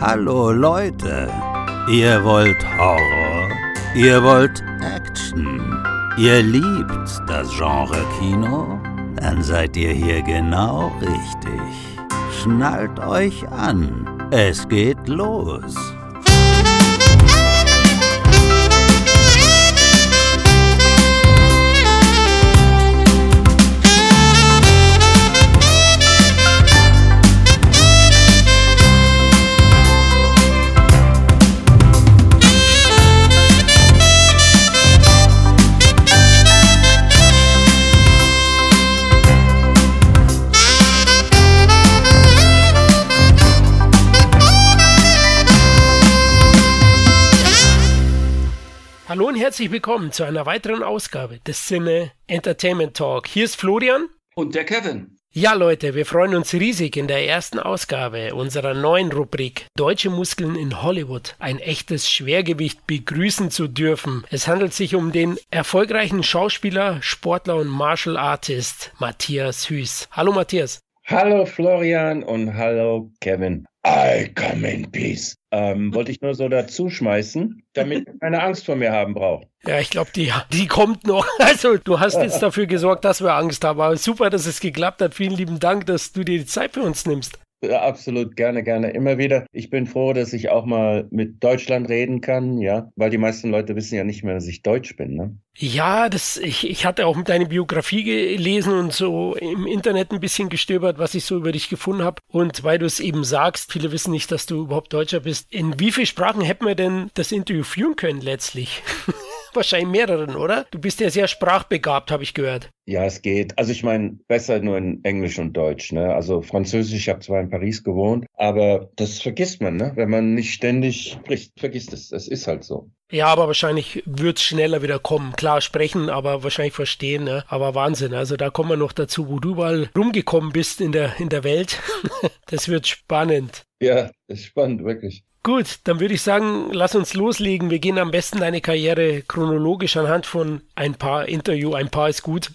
Hallo Leute, ihr wollt Horror, ihr wollt Action, ihr liebt das Genre Kino? Dann seid ihr hier genau richtig. Schnallt euch an, es geht los. Hallo und herzlich willkommen zu einer weiteren Ausgabe des Cine Entertainment Talk. Hier ist Florian. Und der Kevin. Ja, Leute, wir freuen uns riesig in der ersten Ausgabe unserer neuen Rubrik Deutsche Muskeln in Hollywood ein echtes Schwergewicht begrüßen zu dürfen. Es handelt sich um den erfolgreichen Schauspieler, Sportler und Martial Artist Matthias Hüß. Hallo Matthias. Hallo Florian und hallo Kevin. I come in peace. Ähm, wollte ich nur so dazu schmeißen, damit keine Angst vor mir haben braucht. Ja, ich glaube, die, die kommt noch. Also, du hast jetzt dafür gesorgt, dass wir Angst haben. Aber super, dass es geklappt hat. Vielen lieben Dank, dass du dir die Zeit für uns nimmst. Absolut, gerne, gerne, immer wieder. Ich bin froh, dass ich auch mal mit Deutschland reden kann, ja, weil die meisten Leute wissen ja nicht mehr, dass ich Deutsch bin, ne? Ja, das, ich, ich hatte auch deine Biografie gelesen und so im Internet ein bisschen gestöbert, was ich so über dich gefunden habe. Und weil du es eben sagst, viele wissen nicht, dass du überhaupt Deutscher bist. In wie vielen Sprachen hätten wir denn das Interview führen können letztlich? Wahrscheinlich mehreren, oder? Du bist ja sehr sprachbegabt, habe ich gehört. Ja, es geht. Also ich meine, besser nur in Englisch und Deutsch. Ne? Also Französisch, ich habe zwar in Paris gewohnt, aber das vergisst man, ne? Wenn man nicht ständig spricht, vergisst es. Das ist halt so. Ja, aber wahrscheinlich wird es schneller wieder kommen. Klar sprechen, aber wahrscheinlich verstehen. Ne? Aber Wahnsinn. Also da kommen wir noch dazu, wo du mal rumgekommen bist in der, in der Welt. das wird spannend. Ja, das ist spannend, wirklich. Gut, dann würde ich sagen, lass uns loslegen. Wir gehen am besten deine Karriere chronologisch anhand von ein paar Interview, ein paar ist gut,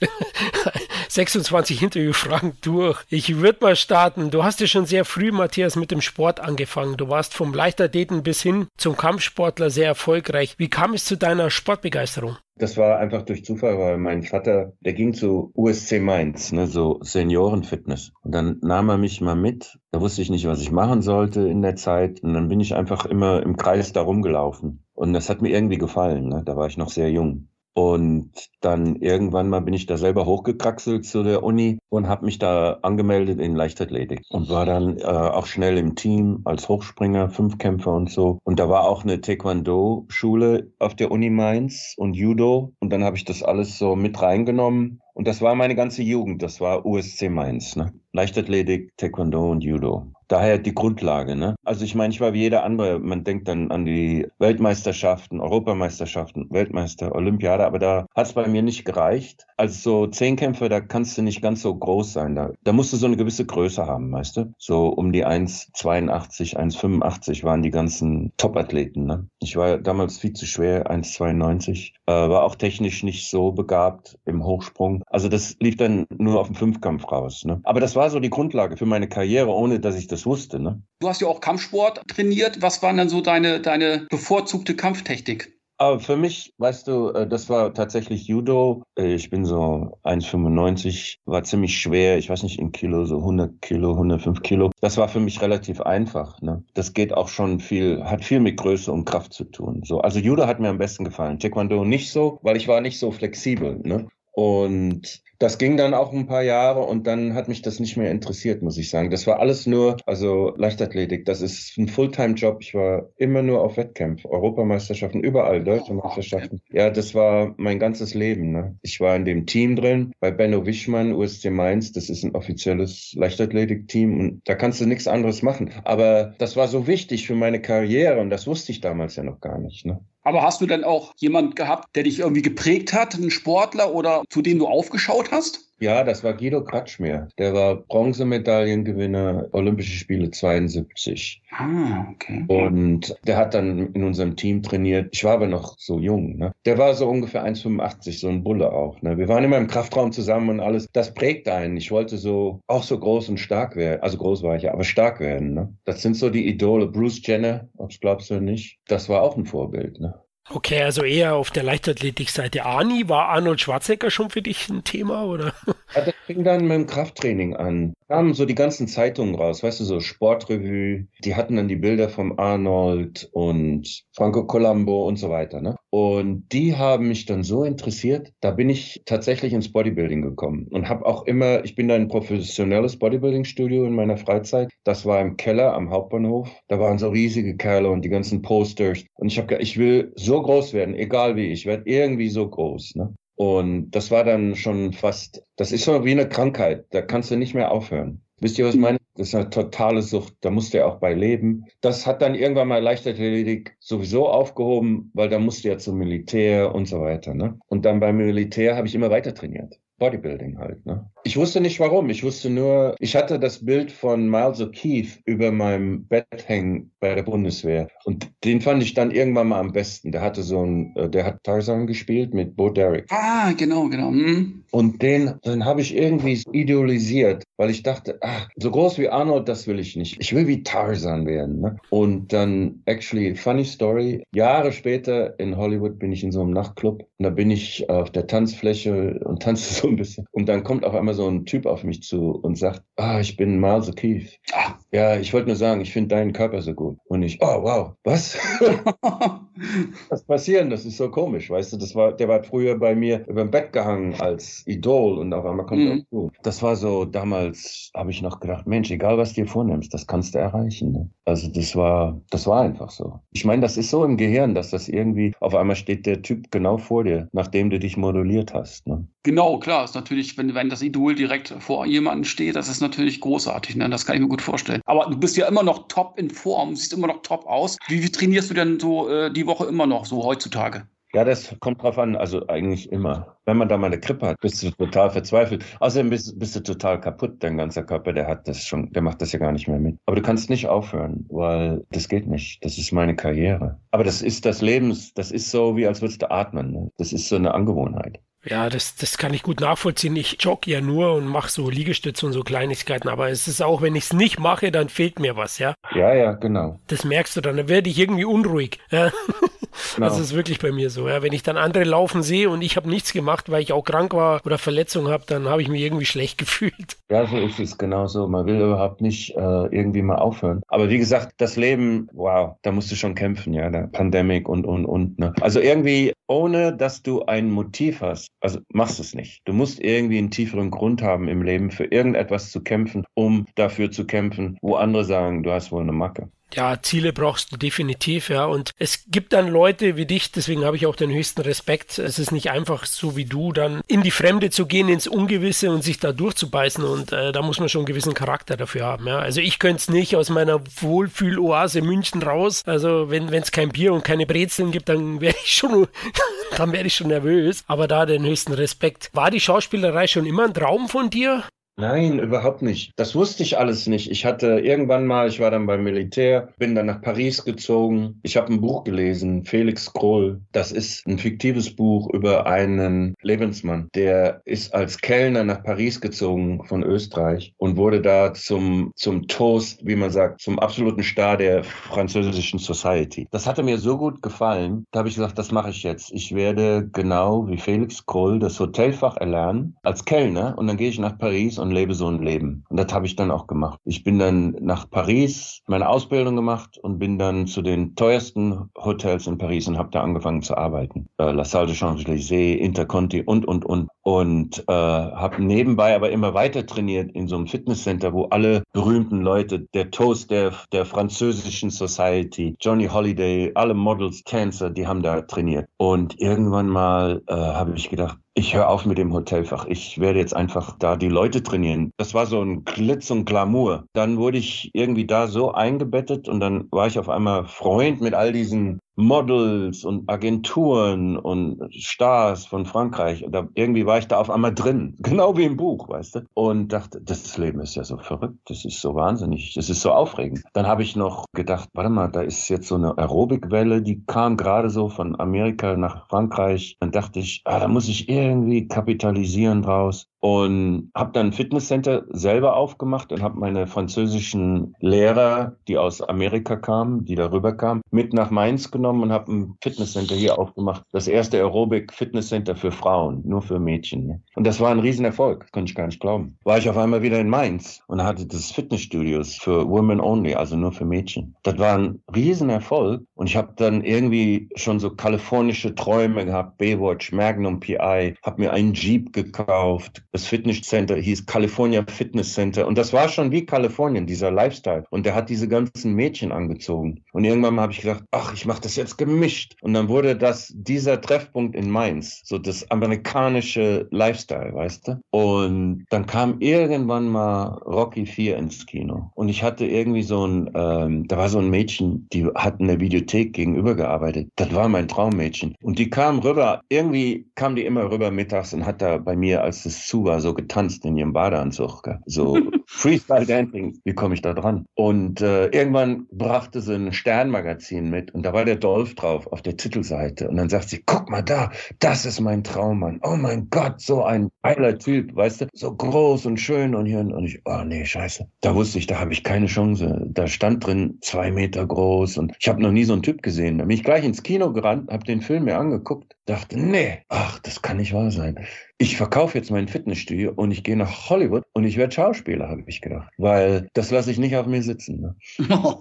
26 Interviewfragen durch. Ich würde mal starten. Du hast ja schon sehr früh, Matthias, mit dem Sport angefangen. Du warst vom Leichtathleten bis hin zum Kampfsportler sehr erfolgreich. Wie kam es zu deiner Sportbegeisterung? Das war einfach durch Zufall, weil mein Vater, der ging zu USC Mainz, ne, so Seniorenfitness. Und dann nahm er mich mal mit. Da wusste ich nicht, was ich machen sollte in der Zeit. Und dann bin ich einfach immer im Kreis da rumgelaufen. Und das hat mir irgendwie gefallen. Ne? Da war ich noch sehr jung. Und dann irgendwann mal bin ich da selber hochgekraxelt zu der Uni und habe mich da angemeldet in Leichtathletik und war dann äh, auch schnell im Team als Hochspringer, Fünfkämpfer und so. Und da war auch eine Taekwondo-Schule auf der Uni Mainz und Judo. Und dann habe ich das alles so mit reingenommen. Und das war meine ganze Jugend. Das war USC Mainz. Ne? Leichtathletik, Taekwondo und Judo daher die Grundlage. Ne? Also ich meine, ich war wie jeder andere. Man denkt dann an die Weltmeisterschaften, Europameisterschaften, Weltmeister, Olympiade, aber da hat es bei mir nicht gereicht. Also so Zehnkämpfer, da kannst du nicht ganz so groß sein. Da, da musst du so eine gewisse Größe haben, weißt du? So um die 1,82, 1,85 waren die ganzen Top-Athleten. Ne? Ich war damals viel zu schwer, 1,92. Äh, war auch technisch nicht so begabt im Hochsprung. Also das lief dann nur auf dem Fünfkampf raus. Ne? Aber das war so die Grundlage für meine Karriere, ohne dass ich das das wusste. Ne? Du hast ja auch Kampfsport trainiert. Was war dann so deine, deine bevorzugte Kampftechnik? Aber für mich, weißt du, äh, das war tatsächlich Judo. Äh, ich bin so 1,95, war ziemlich schwer. Ich weiß nicht, in Kilo, so 100 Kilo, 105 Kilo. Das war für mich relativ einfach. Ne? Das geht auch schon viel, hat viel mit Größe und Kraft zu tun. So, also Judo hat mir am besten gefallen. Taekwondo nicht so, weil ich war nicht so flexibel. Ne? Und das ging dann auch ein paar Jahre und dann hat mich das nicht mehr interessiert, muss ich sagen. Das war alles nur, also Leichtathletik, das ist ein Fulltime-Job. Ich war immer nur auf Wettkämpfen, Europameisterschaften, überall, deutsche Meisterschaften. Ja, das war mein ganzes Leben. Ne? Ich war in dem Team drin, bei Benno Wischmann, USC Mainz, das ist ein offizielles Leichtathletik-Team und da kannst du nichts anderes machen. Aber das war so wichtig für meine Karriere und das wusste ich damals ja noch gar nicht. Ne? Aber hast du denn auch jemand gehabt, der dich irgendwie geprägt hat, einen Sportler oder zu dem du aufgeschaut hast? Ja, das war Guido Kratschmer. Der war Bronzemedaillengewinner Olympische Spiele 72. Ah, okay. Und der hat dann in unserem Team trainiert. Ich war aber noch so jung. Ne? Der war so ungefähr 1,85, so ein Bulle auch. Ne? Wir waren immer im Kraftraum zusammen und alles. Das prägt einen. Ich wollte so auch so groß und stark werden. Also groß war ich ja, aber stark werden. Ne? Das sind so die Idole. Bruce Jenner, ob's glaubst du nicht, das war auch ein Vorbild. Ne? Okay, also eher auf der Leichtathletikseite. Ani, war Arnold Schwarzenegger schon für dich ein Thema, oder? Ja, das fing dann mit dem Krafttraining an. Kamen so die ganzen Zeitungen raus, weißt du, so Sportrevue, die hatten dann die Bilder vom Arnold und Franco Colombo und so weiter, ne? Und die haben mich dann so interessiert, da bin ich tatsächlich ins Bodybuilding gekommen und habe auch immer, ich bin da in ein professionelles Bodybuilding-Studio in meiner Freizeit. Das war im Keller am Hauptbahnhof. Da waren so riesige Kerle und die ganzen Posters. Und ich habe ich will so groß werden, egal wie, ich werde irgendwie so groß, ne? Und das war dann schon fast, das ist so wie eine Krankheit, da kannst du nicht mehr aufhören. Wisst ihr, was ich meine? Das ist eine totale Sucht, da musst du ja auch bei leben. Das hat dann irgendwann mal Leichtathletik sowieso aufgehoben, weil da musst du ja zum Militär und so weiter. Ne? Und dann beim Militär habe ich immer weiter trainiert. Bodybuilding halt. Ne? Ich wusste nicht warum. Ich wusste nur, ich hatte das Bild von Miles O'Keefe über meinem Bett hängen bei der Bundeswehr. Und den fand ich dann irgendwann mal am besten. Der hatte so ein, äh, der hat Tarzan gespielt mit Bo Derek. Ah, genau, genau. Hm. Und den, den habe ich irgendwie idealisiert, weil ich dachte, ach, so groß wie Arnold, das will ich nicht. Ich will wie Tarzan werden. Ne? Und dann, actually, funny story, Jahre später in Hollywood bin ich in so einem Nachtclub und da bin ich auf der Tanzfläche und tanze so ein bisschen. Und dann kommt auf einmal so ein Typ auf mich zu und sagt, ah, ich bin Miles O'Keefe. Ah, ja, ich wollte nur sagen, ich finde deinen Körper so gut. Und ich, oh, wow, was? was passieren? Das ist so komisch, weißt du? Das war, der war früher bei mir über dem Bett gehangen als Idol und auf einmal kommt mhm. er zu. Das war so, damals habe ich noch gedacht, Mensch, egal was du dir vornimmst, das kannst du erreichen. Ne? Also das war, das war einfach so. Ich meine, das ist so im Gehirn, dass das irgendwie, auf einmal steht der Typ genau vor dir, nachdem du dich moduliert hast. Ne? Genau, klar, ist natürlich, wenn, wenn das Idol direkt vor jemandem steht, das ist natürlich großartig, ne? Das kann ich mir gut vorstellen. Aber du bist ja immer noch top in Form, siehst immer noch top aus. Wie, wie trainierst du denn so äh, die Woche immer noch, so heutzutage? Ja, das kommt drauf an, also eigentlich immer. Wenn man da mal eine Krippe hat, bist du total verzweifelt. Außerdem bist, bist, du total kaputt, dein ganzer Körper, der hat das schon, der macht das ja gar nicht mehr mit. Aber du kannst nicht aufhören, weil das geht nicht. Das ist meine Karriere. Aber das ist das Lebens, das ist so, wie als würdest du atmen. Ne? Das ist so eine Angewohnheit. Ja, das, das kann ich gut nachvollziehen. Ich jogge ja nur und mache so Liegestütze und so Kleinigkeiten. Aber es ist auch, wenn ich es nicht mache, dann fehlt mir was, ja? Ja, ja, genau. Das merkst du dann. Dann werde ich irgendwie unruhig. Ja? Genau. Das ist wirklich bei mir so. Ja? Wenn ich dann andere laufen sehe und ich habe nichts gemacht, weil ich auch krank war oder Verletzung habe, dann habe ich mich irgendwie schlecht gefühlt. Ja, so ist es genauso. Man will überhaupt nicht äh, irgendwie mal aufhören. Aber wie gesagt, das Leben, wow, da musst du schon kämpfen, ja, der Pandemik und, und, und. Ne? Also irgendwie, ohne dass du ein Motiv hast, also machst es nicht. Du musst irgendwie einen tieferen Grund haben im Leben, für irgendetwas zu kämpfen, um dafür zu kämpfen, wo andere sagen, du hast wohl eine Macke. Ja, Ziele brauchst du definitiv, ja. Und es gibt dann Leute wie dich, deswegen habe ich auch den höchsten Respekt. Es ist nicht einfach so wie du, dann in die Fremde zu gehen, ins Ungewisse und sich da durchzubeißen. Und äh, da muss man schon einen gewissen Charakter dafür haben, ja. Also ich könnte es nicht aus meiner Wohlfühloase München raus. Also wenn es kein Bier und keine Brezeln gibt, dann wäre ich schon, dann wäre ich schon nervös. Aber da den höchsten Respekt. War die Schauspielerei schon immer ein Traum von dir? Nein, überhaupt nicht. Das wusste ich alles nicht. Ich hatte irgendwann mal, ich war dann beim Militär, bin dann nach Paris gezogen. Ich habe ein Buch gelesen, Felix Kroll. Das ist ein fiktives Buch über einen Lebensmann. Der ist als Kellner nach Paris gezogen von Österreich und wurde da zum, zum Toast, wie man sagt, zum absoluten Star der französischen Society. Das hatte mir so gut gefallen. Da habe ich gesagt, das mache ich jetzt. Ich werde genau wie Felix Kroll das Hotelfach erlernen als Kellner und dann gehe ich nach Paris lebe so ein Leben. Und das habe ich dann auch gemacht. Ich bin dann nach Paris, meine Ausbildung gemacht und bin dann zu den teuersten Hotels in Paris und habe da angefangen zu arbeiten. Äh, La Salle de Champs-Élysées, Interconti und, und, und. Und äh, habe nebenbei aber immer weiter trainiert in so einem Fitnesscenter, wo alle berühmten Leute, der Toast der, der französischen Society, Johnny Holiday, alle Models, Tänzer, die haben da trainiert. Und irgendwann mal äh, habe ich gedacht, ich höre auf mit dem Hotelfach. Ich werde jetzt einfach da die Leute trainieren. Das war so ein Glitz und Glamour. Dann wurde ich irgendwie da so eingebettet und dann war ich auf einmal Freund mit all diesen Models und Agenturen und Stars von Frankreich. Und da, irgendwie war ich da auf einmal drin, genau wie im Buch, weißt du? Und dachte, das Leben ist ja so verrückt, das ist so wahnsinnig, das ist so aufregend. Dann habe ich noch gedacht, warte mal, da ist jetzt so eine Aerobikwelle, die kam gerade so von Amerika nach Frankreich. Dann dachte ich, ah, da muss ich irgendwie kapitalisieren draus und habe dann ein Fitnesscenter selber aufgemacht und habe meine französischen Lehrer, die aus Amerika kamen, die darüber kamen, mit nach Mainz genommen und habe ein Fitnesscenter hier aufgemacht. Das erste Aerobic Fitnesscenter für Frauen, nur für Mädchen. Und das war ein Riesenerfolg, konnte ich gar nicht glauben. War ich auf einmal wieder in Mainz und hatte das Fitnessstudios für Women Only, also nur für Mädchen. Das war ein Riesenerfolg und ich habe dann irgendwie schon so kalifornische Träume gehabt, Baywatch, Magnum PI, habe mir einen Jeep gekauft, das Fitnesscenter hieß California Fitness Center. Und das war schon wie Kalifornien, dieser Lifestyle. Und der hat diese ganzen Mädchen angezogen. Und irgendwann habe ich gedacht, ach, ich mache das jetzt gemischt. Und dann wurde das dieser Treffpunkt in Mainz, so das amerikanische Lifestyle, weißt du? Und dann kam irgendwann mal Rocky 4 ins Kino. Und ich hatte irgendwie so ein, ähm, da war so ein Mädchen, die hat in der Videothek gegenüber gearbeitet. Das war mein Traummädchen. Und die kam rüber, irgendwie kam die immer rüber mittags und hat da bei mir, als es zu war, so getanzt in ihrem Badeanzug. So Freestyle Dancing, wie komme ich da dran? Und äh, irgendwann brachte sie ein Sternmagazin mit und da war der Dolph drauf auf der Titelseite. Und dann sagt sie, guck mal da, das ist mein Traummann. Oh mein Gott, so ein geiler Typ, weißt du, so groß und schön und hier. Und ich, oh nee, scheiße. Da wusste ich, da habe ich keine Chance. Da stand drin zwei Meter groß und ich habe noch nie so einen Typ gesehen. Da bin ich gleich ins Kino gerannt, habe den Film mir angeguckt, dachte, nee, ach, das kann nicht wahr sein ich verkaufe jetzt mein Fitnessstudio und ich gehe nach Hollywood und ich werde Schauspieler, habe ich gedacht. Weil das lasse ich nicht auf mir sitzen. Ne?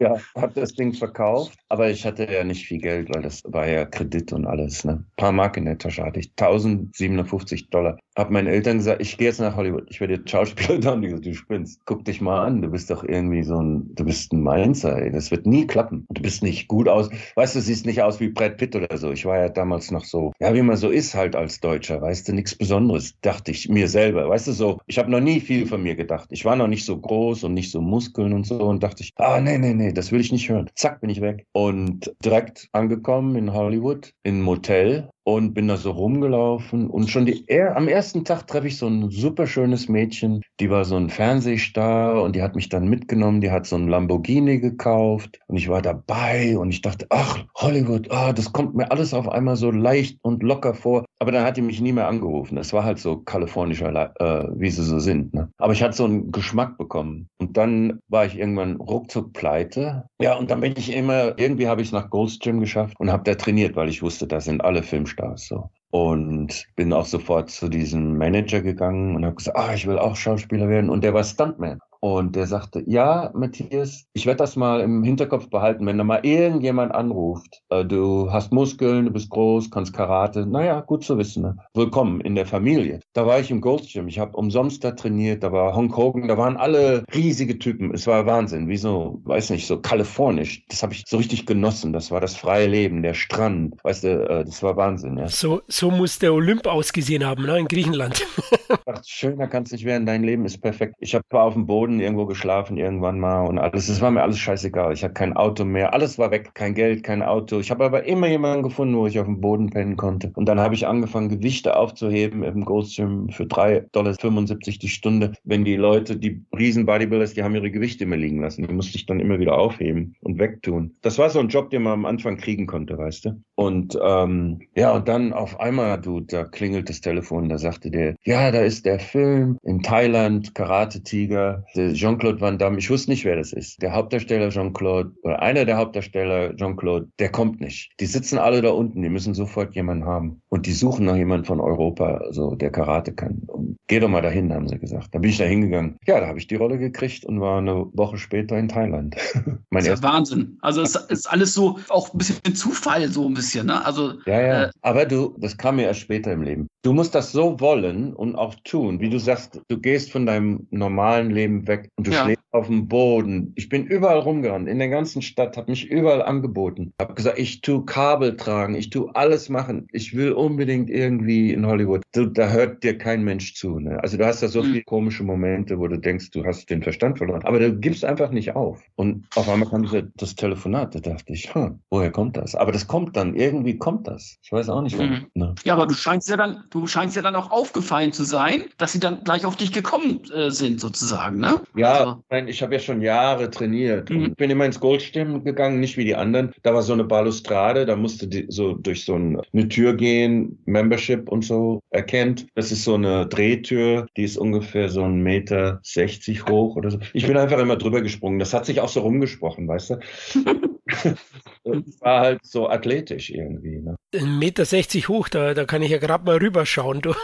ja, habe das Ding verkauft, aber ich hatte ja nicht viel Geld, weil das war ja Kredit und alles. Ne? Ein paar Mark in der Tasche hatte ich, 1057 Dollar. Hab meinen Eltern gesagt, ich gehe jetzt nach Hollywood, ich werde jetzt Schauspieler da. Und die gesagt, du spinnst, guck dich mal an, du bist doch irgendwie so ein, du bist ein Mainzer, ey. das wird nie klappen. Du bist nicht gut aus, weißt du, siehst nicht aus wie Brad Pitt oder so. Ich war ja damals noch so, ja, wie man so ist halt als Deutscher, weißt du, nichts Besonderes, dachte ich mir selber, weißt du, so, ich habe noch nie viel von mir gedacht. Ich war noch nicht so groß und nicht so Muskeln und so und dachte ich, ah, nee, nee, nee, das will ich nicht hören. Zack, bin ich weg. Und direkt angekommen in Hollywood, in einem Motel, und bin da so rumgelaufen und schon die, er, am ersten Tag treffe ich so ein super schönes Mädchen, die war so ein Fernsehstar und die hat mich dann mitgenommen, die hat so ein Lamborghini gekauft und ich war dabei und ich dachte, ach, Hollywood, ah, das kommt mir alles auf einmal so leicht und locker vor. Aber dann hat die mich nie mehr angerufen. Das war halt so kalifornischer, äh, wie sie so sind. Ne? Aber ich hatte so einen Geschmack bekommen. Und dann war ich irgendwann ruckzuck pleite. Ja, und dann bin ich immer, irgendwie habe ich es nach Gold's Gym geschafft und habe da trainiert, weil ich wusste, da sind alle Filmstars so. Und bin auch sofort zu diesem Manager gegangen und habe gesagt, ah, ich will auch Schauspieler werden. Und der war Stuntman. Und der sagte, ja, Matthias, ich werde das mal im Hinterkopf behalten, wenn da mal irgendjemand anruft, äh, du hast Muskeln, du bist groß, kannst Karate, naja, gut zu wissen. Ne? Willkommen in der Familie. Da war ich im Gold Gym, ich habe umsonst da trainiert, da war Hong Hogan, da waren alle riesige Typen. Es war Wahnsinn, wie so, weiß nicht, so kalifornisch. Das habe ich so richtig genossen. Das war das freie Leben, der Strand, weißt du, äh, das war Wahnsinn. Ja. So, so muss der Olymp ausgesehen haben, ne, in Griechenland. Ach, schöner kannst nicht werden, dein Leben ist perfekt. Ich habe auf dem Boden Boden irgendwo geschlafen irgendwann mal und alles. Es war mir alles scheißegal. Ich hatte kein Auto mehr. Alles war weg. Kein Geld, kein Auto. Ich habe aber immer jemanden gefunden, wo ich auf dem Boden pennen konnte. Und dann habe ich angefangen, Gewichte aufzuheben im Ghost Gym für 3,75 Dollar die Stunde. Wenn die Leute, die riesen Bodybuilders, die haben ihre Gewichte immer liegen lassen. Die musste ich dann immer wieder aufheben und wegtun. Das war so ein Job, den man am Anfang kriegen konnte, weißt du? Und ähm, ja, und dann auf einmal, du, da klingelt das Telefon, da sagte der, ja, da ist der Film in Thailand, Karate-Tiger. Jean-Claude Van Damme, ich wusste nicht, wer das ist. Der Hauptdarsteller Jean-Claude oder einer der Hauptdarsteller Jean-Claude, der kommt nicht. Die sitzen alle da unten, die müssen sofort jemanden haben. Und die suchen nach jemandem von Europa, so der Karate kann. Und geh doch mal dahin, haben sie gesagt. Da bin ich da hingegangen. Ja, da habe ich die Rolle gekriegt und war eine Woche später in Thailand. das ist Wahnsinn. Also es ist alles so auch ein bisschen Zufall, so ein bisschen bisschen, ne? Also. Ja, ja. Äh, aber du, das kam mir erst später im Leben. Du musst das so wollen und auch tun, wie du sagst, du gehst von deinem normalen Leben weg und du ja. schläfst auf dem Boden. Ich bin überall rumgerannt, in der ganzen Stadt, habe mich überall angeboten. Habe gesagt, ich tu Kabel tragen, ich tu alles machen. Ich will unbedingt irgendwie in Hollywood. Du, da hört dir kein Mensch zu. Ne? Also du hast da so mhm. viele komische Momente, wo du denkst, du hast den Verstand verloren. Aber du gibst einfach nicht auf. Und auf einmal kam das Telefonat, da dachte ich, hm, woher kommt das? Aber das kommt dann, irgendwie kommt das. Ich weiß auch nicht, warum. Mhm. Ne? Ja, aber du scheinst ja dann, du scheinst ja dann auch aufgefallen zu sein, dass sie dann gleich auf dich gekommen äh, sind, sozusagen, ne? Ja, also. ich habe ja schon Jahre trainiert. Mhm. Und bin immer ins Goldstimmen gegangen, nicht wie die anderen. Da war so eine Balustrade, da musste die so durch so eine Tür gehen, Membership und so erkennt. Das ist so eine Drehtür, die ist ungefähr so ein Meter 60 hoch oder so. Ich bin einfach immer drüber gesprungen. Das hat sich auch so rumgesprochen, weißt du? und war halt so athletisch irgendwie. Ne? Ein Meter 60 hoch, da, da kann ich ja gerade mal rüberschauen, du.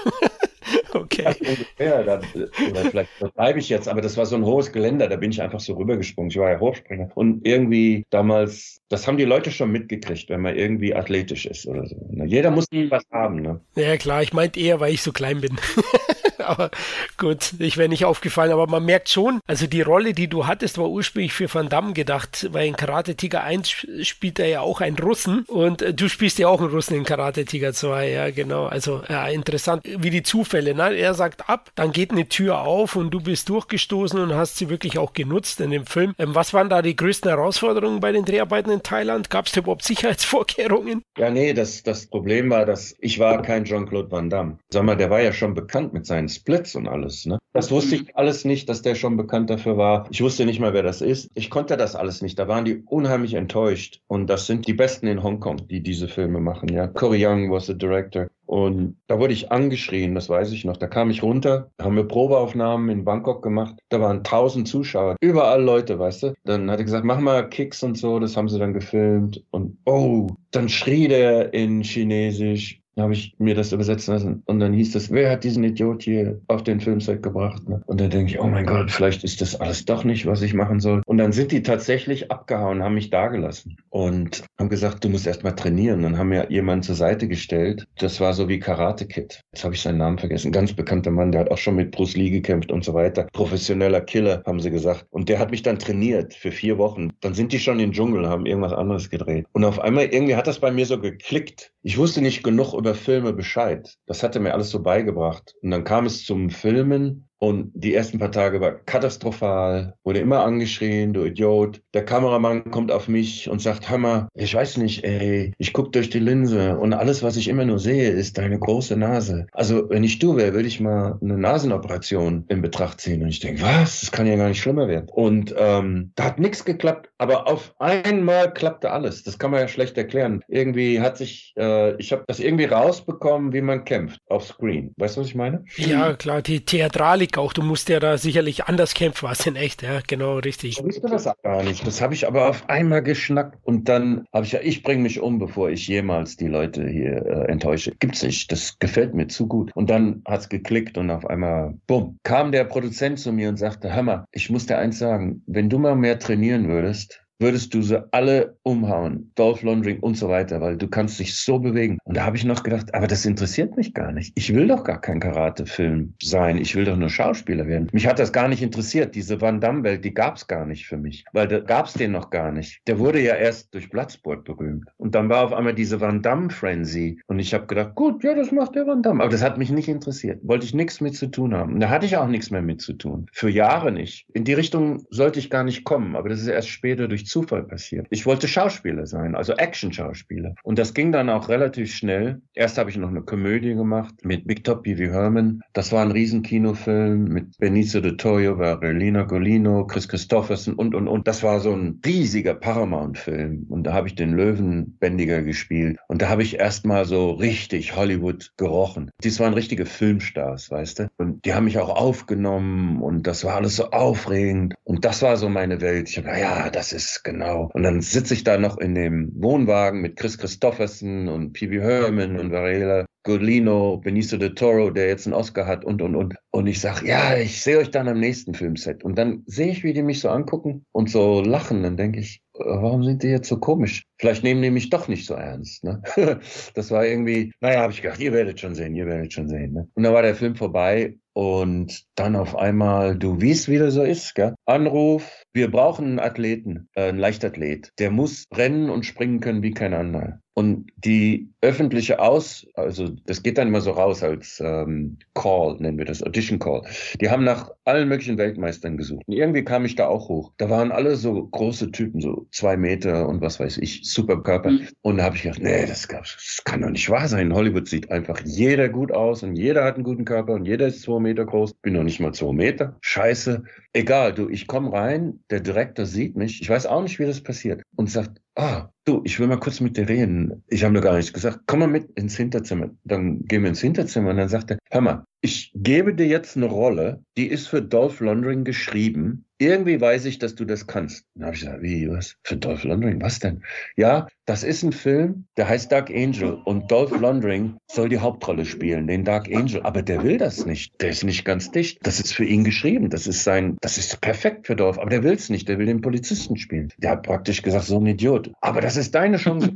okay. Ja, da, oder vielleicht bleibe ich jetzt, aber das war so ein hohes Geländer, da bin ich einfach so rübergesprungen. Ich war ja Hochspringer. Und irgendwie damals, das haben die Leute schon mitgekriegt, wenn man irgendwie athletisch ist oder so. Ne? Jeder muss mhm. was haben. Ne? Ja, klar, ich meinte eher, weil ich so klein bin. aber gut, ich wäre nicht aufgefallen. Aber man merkt schon, also die Rolle, die du hattest, war ursprünglich für Van Damme gedacht, weil in Karate Tiger 1 spielt er ja auch einen Russen und äh, du spielst ja auch einen Russen in Karate Tiger 2, ja genau. Also ja, interessant, wie die Zufälle. Ne? Er sagt ab, dann geht eine Tür auf und du bist durchgestoßen und hast sie wirklich auch genutzt in dem Film. Ähm, was waren da die größten Herausforderungen bei den Dreharbeiten in Thailand? Gab es überhaupt Sicherheitsvorkehrungen? Ja, nee, das, das Problem war, dass ich war kein Jean-Claude Van Damme. Sag mal, der war ja schon bekannt mit seinen Splits und alles. Ne? Das wusste ich alles nicht, dass der schon bekannt dafür war. Ich wusste nicht mal, wer das ist. Ich konnte das alles nicht. Da waren die unheimlich enttäuscht. Und das sind die Besten in Hongkong, die diese Filme machen. Ja, Corey Young was the director. Und da wurde ich angeschrien, das weiß ich noch. Da kam ich runter, haben wir Probeaufnahmen in Bangkok gemacht. Da waren tausend Zuschauer, überall Leute, weißt du. Dann hat er gesagt, mach mal Kicks und so, das haben sie dann gefilmt. Und oh, dann schrie der in Chinesisch, habe ich mir das übersetzen lassen. Und dann hieß es, wer hat diesen Idiot hier auf den Filmset gebracht? Ne? Und dann denke ich, oh mein Gott, vielleicht ist das alles doch nicht, was ich machen soll. Und dann sind die tatsächlich abgehauen, haben mich dagelassen und haben gesagt, du musst erst mal trainieren. Dann haben mir jemanden zur Seite gestellt. Das war so wie Karate Kid. Jetzt habe ich seinen Namen vergessen. Ganz bekannter Mann, der hat auch schon mit Bruce Lee gekämpft und so weiter. Professioneller Killer, haben sie gesagt. Und der hat mich dann trainiert für vier Wochen. Dann sind die schon in den Dschungel, haben irgendwas anderes gedreht. Und auf einmal irgendwie hat das bei mir so geklickt. Ich wusste nicht genug über Filme Bescheid. Das hatte mir alles so beigebracht. Und dann kam es zum Filmen und die ersten paar Tage war katastrophal, wurde immer angeschrien, du Idiot. Der Kameramann kommt auf mich und sagt, Hammer, ich weiß nicht, ey, ich guck durch die Linse und alles, was ich immer nur sehe, ist deine große Nase. Also, wenn ich du wäre, würde ich mal eine Nasenoperation in Betracht ziehen. Und ich denke, was? Das kann ja gar nicht schlimmer werden. Und ähm, da hat nichts geklappt, aber auf einmal klappte alles. Das kann man ja schlecht erklären. Irgendwie hat sich, äh, ich habe das irgendwie rausbekommen, wie man kämpft auf Screen. Weißt du, was ich meine? Ja, klar, die Theatralik Blick auch. Du musst ja da sicherlich anders kämpfen als in echt, ja, genau, richtig. Ich wusste das gar nicht. Das habe ich aber auf einmal geschnackt und dann habe ich ja, ich bringe mich um, bevor ich jemals die Leute hier äh, enttäusche. Gibt's nicht. Das gefällt mir zu gut. Und dann hat's geklickt und auf einmal, bumm, kam der Produzent zu mir und sagte, mal, ich muss dir eins sagen, wenn du mal mehr trainieren würdest, würdest du sie alle umhauen. Dolph Lundgren und so weiter, weil du kannst dich so bewegen. Und da habe ich noch gedacht, aber das interessiert mich gar nicht. Ich will doch gar kein Karate-Film sein. Ich will doch nur Schauspieler werden. Mich hat das gar nicht interessiert. Diese Van Damme-Welt, die gab es gar nicht für mich, weil da gab es den noch gar nicht. Der wurde ja erst durch Bloodsport berühmt. Und dann war auf einmal diese Van Damme-Frenzy. Und ich habe gedacht, gut, ja, das macht der Van Damme. Aber das hat mich nicht interessiert. Wollte ich nichts mit zu tun haben. Und da hatte ich auch nichts mehr mit zu tun. Für Jahre nicht. In die Richtung sollte ich gar nicht kommen. Aber das ist erst später durch Zufall passiert. Ich wollte Schauspieler sein, also Action-Schauspieler. Und das ging dann auch relativ schnell. Erst habe ich noch eine Komödie gemacht mit Big Top P.V. Herman. Das war ein Riesenkinofilm mit Benicio de Toyo, Varilina Golino, Chris Christopherson und, und, und. Das war so ein riesiger Paramount-Film. Und da habe ich den Löwenbändiger gespielt. Und da habe ich erstmal so richtig Hollywood gerochen. Dies waren richtige Filmstars, weißt du? Und die haben mich auch aufgenommen und das war alles so aufregend. Und das war so meine Welt. Ich habe, ja, das ist genau. Und dann sitze ich da noch in dem Wohnwagen mit Chris Christofferson und P.B. Herman und Varela Godlino, Benicio del Toro, der jetzt einen Oscar hat und, und, und. Und ich sage, ja, ich sehe euch dann am nächsten Filmset. Und dann sehe ich, wie die mich so angucken und so lachen. Dann denke ich, warum sind die jetzt so komisch? Vielleicht nehmen die mich doch nicht so ernst. Ne? das war irgendwie, naja, habe ich gedacht, ihr werdet schon sehen, ihr werdet schon sehen. Ne? Und dann war der Film vorbei und dann auf einmal, du wie es wieder so ist, gell? Anruf, wir brauchen einen Athleten, äh, einen Leichtathlet. Der muss rennen und springen können wie kein anderer. Und die öffentliche Aus, also das geht dann immer so raus als ähm, Call, nennen wir das, Audition Call. Die haben nach allen möglichen Weltmeistern gesucht. Und irgendwie kam ich da auch hoch. Da waren alle so große Typen, so zwei Meter und was weiß ich, super Körper. Mhm. Und da habe ich gedacht, nee, das, das kann doch nicht wahr sein. In Hollywood sieht einfach jeder gut aus und jeder hat einen guten Körper und jeder ist zwei Meter groß. Bin noch nicht mal zwei Meter. Scheiße. Egal, du, ich komme rein, der Direktor sieht mich. Ich weiß auch nicht, wie das passiert. Und sagt, ah, du, ich will mal kurz mit dir reden. Ich habe nur gar nichts gesagt. Komm mal mit ins Hinterzimmer. Dann gehen wir ins Hinterzimmer und dann sagt er, hör mal, ich gebe dir jetzt eine Rolle, die ist für Dolph Lundgren geschrieben. Irgendwie weiß ich, dass du das kannst. Dann habe ich gesagt, wie, was? Für Dolph Lundgren? Was denn? Ja, das ist ein Film, der heißt Dark Angel und Dolph Lundgren soll die Hauptrolle spielen, den Dark Angel. Aber der will das nicht. Der ist nicht ganz dicht. Das ist für ihn geschrieben. Das ist sein, das ist perfekt für Dolph. Aber der will es nicht. Der will den Polizisten spielen. Der hat praktisch gesagt, so ein Idiot. Aber das ist deine Chance.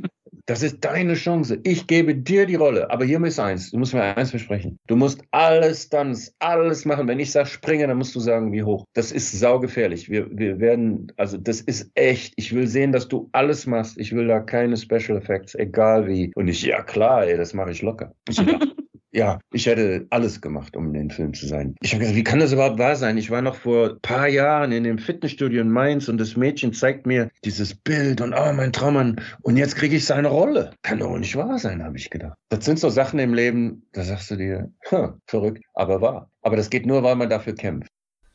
Das ist deine Chance. Ich gebe dir die Rolle. Aber hier ist eins. Du musst mir eins versprechen. Du musst alles dann, alles machen. Wenn ich sage springen, dann musst du sagen, wie hoch. Das ist saugefährlich. Wir, wir werden, also das ist echt. Ich will sehen, dass du alles machst. Ich will da keine Special Effects, egal wie. Und ich, ja klar, ey, das mache ich locker. Ich, ja, ich hätte alles gemacht, um in den Film zu sein. Ich habe gesagt, wie kann das überhaupt wahr sein? Ich war noch vor ein paar Jahren in dem Fitnessstudio in Mainz und das Mädchen zeigt mir dieses Bild und oh, mein Traummann. Und jetzt kriege ich seine Rolle. Kann doch nicht wahr sein, habe ich gedacht. Das sind so Sachen im Leben, da sagst du dir, verrückt, aber wahr. Aber das geht nur, weil man dafür kämpft.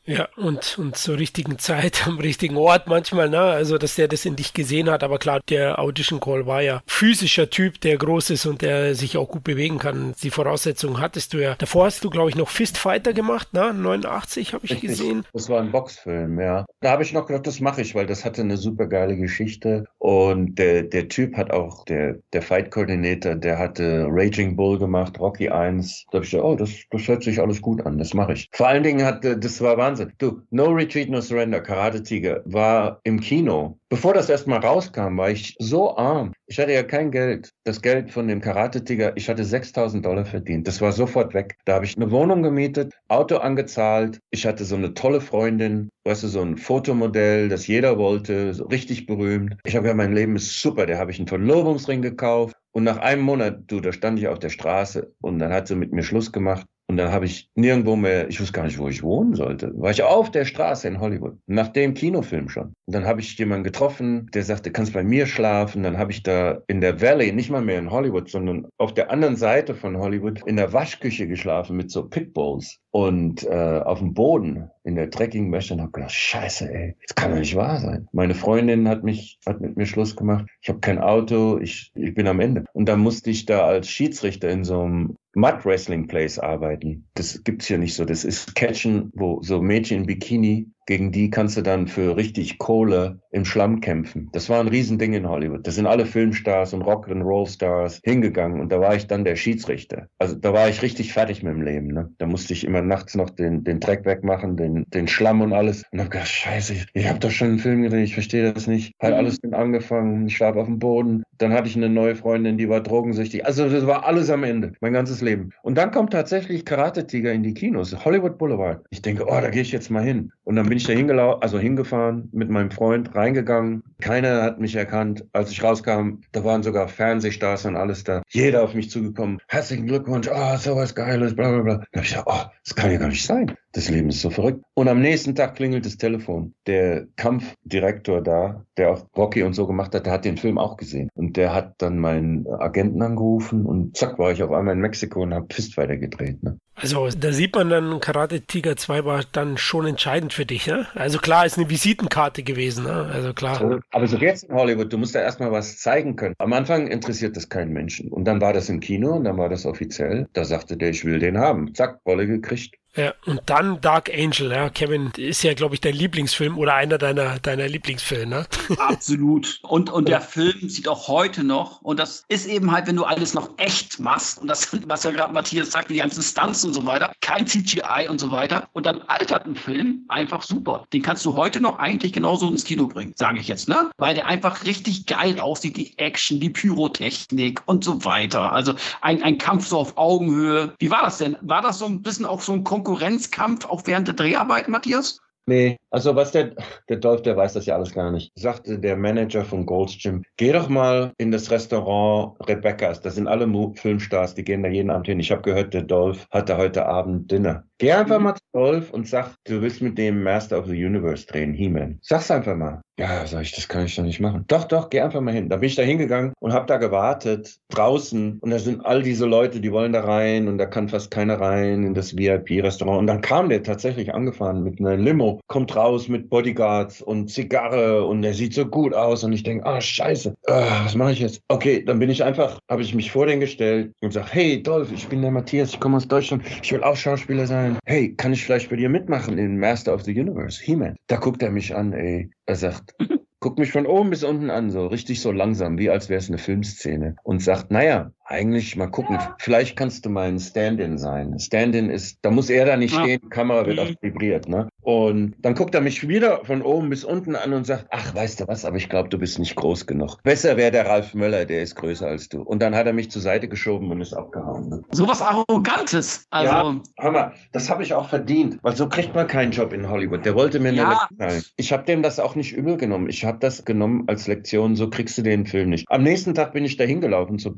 Ja, und, und zur richtigen Zeit, am richtigen Ort manchmal, ne? Also, dass der das in dich gesehen hat. Aber klar, der Audition Call war ja physischer Typ, der groß ist und der sich auch gut bewegen kann. Die Voraussetzungen hattest du ja. Davor hast du, glaube ich, noch Fistfighter gemacht, ne? 89 habe ich Richtig. gesehen. Das war ein Boxfilm, ja. Da habe ich noch gedacht, das mache ich, weil das hatte eine super geile Geschichte. Und der, der Typ hat auch, der, der Fight Coordinator, der hatte Raging Bull gemacht, Rocky 1. Da habe ich gedacht, oh, das, das hört sich alles gut an, das mache ich. Vor allen Dingen hat, das war Wahnsinn Wahnsinn. Du, No Retreat, No Surrender, Karate Tiger war im Kino. Bevor das erstmal rauskam, war ich so arm. Ich hatte ja kein Geld. Das Geld von dem Karate Tiger, ich hatte 6000 Dollar verdient. Das war sofort weg. Da habe ich eine Wohnung gemietet, Auto angezahlt. Ich hatte so eine tolle Freundin, weißt du, so ein Fotomodell, das jeder wollte, so richtig berühmt. Ich habe ja, mein Leben ist super. Da habe ich einen Verlobungsring gekauft. Und nach einem Monat, du, da stand ich auf der Straße und dann hat sie mit mir Schluss gemacht. Und dann habe ich nirgendwo mehr, ich wusste gar nicht, wo ich wohnen sollte. War ich auf der Straße in Hollywood, nach dem Kinofilm schon. Und dann habe ich jemanden getroffen, der sagte, kannst bei mir schlafen. Dann habe ich da in der Valley, nicht mal mehr in Hollywood, sondern auf der anderen Seite von Hollywood, in der Waschküche geschlafen mit so Pitbulls und äh, auf dem Boden in der Trekkingwäsche und habe gedacht, scheiße, ey, das kann doch nicht wahr sein. Meine Freundin hat mich, hat mit mir Schluss gemacht. Ich habe kein Auto, ich, ich bin am Ende. Und dann musste ich da als Schiedsrichter in so einem Mud Wrestling Place arbeiten. Das gibt's hier nicht so. Das ist Catchen, wo so Mädchen in Bikini gegen die kannst du dann für richtig Kohle im Schlamm kämpfen. Das war ein Riesending in Hollywood. Da sind alle Filmstars und Rock-and-Roll-Stars hingegangen und da war ich dann der Schiedsrichter. Also da war ich richtig fertig mit dem Leben. Ne? Da musste ich immer nachts noch den, den Dreck wegmachen, den, den Schlamm und alles. Und hab gedacht, scheiße, ich, ich habe doch schon einen Film gedreht, ich verstehe das nicht. Hat mhm. alles angefangen, ich schlaf auf dem Boden. Dann hatte ich eine neue Freundin, die war drogensüchtig. Also das war alles am Ende, mein ganzes Leben. Und dann kommt tatsächlich Karate Tiger in die Kinos, Hollywood Boulevard. Ich denke, oh, da gehe ich jetzt mal hin. Und dann bin ich da hingelaufen, also hingefahren, mit meinem Freund reingegangen. Keiner hat mich erkannt. Als ich rauskam, da waren sogar Fernsehstars und alles da. Jeder auf mich zugekommen. Herzlichen Glückwunsch, ah, oh, sowas Geiles, bla bla bla. Da habe ich gedacht, oh, das kann ja gar nicht sein. Das Leben ist so verrückt. Und am nächsten Tag klingelt das Telefon. Der Kampfdirektor da, der auch Rocky und so gemacht hat, der hat den Film auch gesehen. Und der hat dann meinen Agenten angerufen und zack, war ich auf einmal in Mexiko und habe Fistfighter gedreht. Ne? Also da sieht man dann, Karate Tiger 2 war dann schon entscheidend für dich. Ne? Also klar, ist eine Visitenkarte gewesen. Ne? Also klar. Aber so jetzt in Hollywood, du musst da erstmal was zeigen können. Am Anfang interessiert das keinen Menschen. Und dann war das im Kino und dann war das offiziell. Da sagte der, ich will den haben. Zack, Rolle gekriegt. Ja, und dann Dark Angel, ja, Kevin, ist ja, glaube ich, dein Lieblingsfilm oder einer deiner, deiner Lieblingsfilme, ne? Absolut. Und, und der Film sieht auch heute noch, und das ist eben halt, wenn du alles noch echt machst, und das, was ja gerade Matthias sagt, die ganzen Stunts und so weiter, kein CGI und so weiter, und dann altert ein Film einfach super. Den kannst du heute noch eigentlich genauso ins Kino bringen, sage ich jetzt, ne? Weil der einfach richtig geil aussieht, die Action, die Pyrotechnik und so weiter. Also ein, ein Kampf so auf Augenhöhe. Wie war das denn? War das so ein bisschen auch so ein Konkurrenzkampf auch während der Dreharbeiten, Matthias? Nee, also was der, der Dolph, der weiß das ja alles gar nicht. Sagte der Manager von Gold's Gym, geh doch mal in das Restaurant Rebecca's. Das sind alle Filmstars, die gehen da jeden Abend hin. Ich habe gehört, der Dolph hatte heute Abend Dinner. Geh einfach mal zu Dolph und sag, du willst mit dem Master of the Universe drehen, He-Man. Sag's einfach mal. Ja, sag ich, das kann ich doch nicht machen. Doch, doch, geh einfach mal hin. Da bin ich da hingegangen und hab da gewartet, draußen. Und da sind all diese Leute, die wollen da rein und da kann fast keiner rein in das VIP-Restaurant. Und dann kam der tatsächlich angefahren mit einer Limo, kommt raus mit Bodyguards und Zigarre und der sieht so gut aus. Und ich denke, ah, scheiße, ah, was mache ich jetzt? Okay, dann bin ich einfach, habe ich mich vor den gestellt und sag, hey Dolph, ich bin der Matthias, ich komme aus Deutschland, ich will auch Schauspieler sein. Hey, kann ich vielleicht bei dir mitmachen in Master of the Universe, He-Man? Da guckt er mich an, ey. Er sagt, guckt mich von oben bis unten an, so richtig so langsam, wie als wäre es eine Filmszene und sagt, naja, eigentlich mal gucken, vielleicht kannst du mal ein Stand-in sein. Stand-in ist, da muss er da nicht ja. stehen, Kamera wird auch mhm. vibriert, ne? Und dann guckt er mich wieder von oben bis unten an und sagt, ach, weißt du was, aber ich glaube, du bist nicht groß genug. Besser wäre der Ralf Möller, der ist größer als du. Und dann hat er mich zur Seite geschoben und ist abgehauen. Ne? So was Arrogantes. Also. Ja, hör mal, das habe ich auch verdient, weil so kriegt man keinen Job in Hollywood. Der wollte mir ja. eine Ich habe dem das auch nicht übel genommen. Ich habe das genommen als Lektion, so kriegst du den Film nicht. Am nächsten Tag bin ich da hingelaufen zur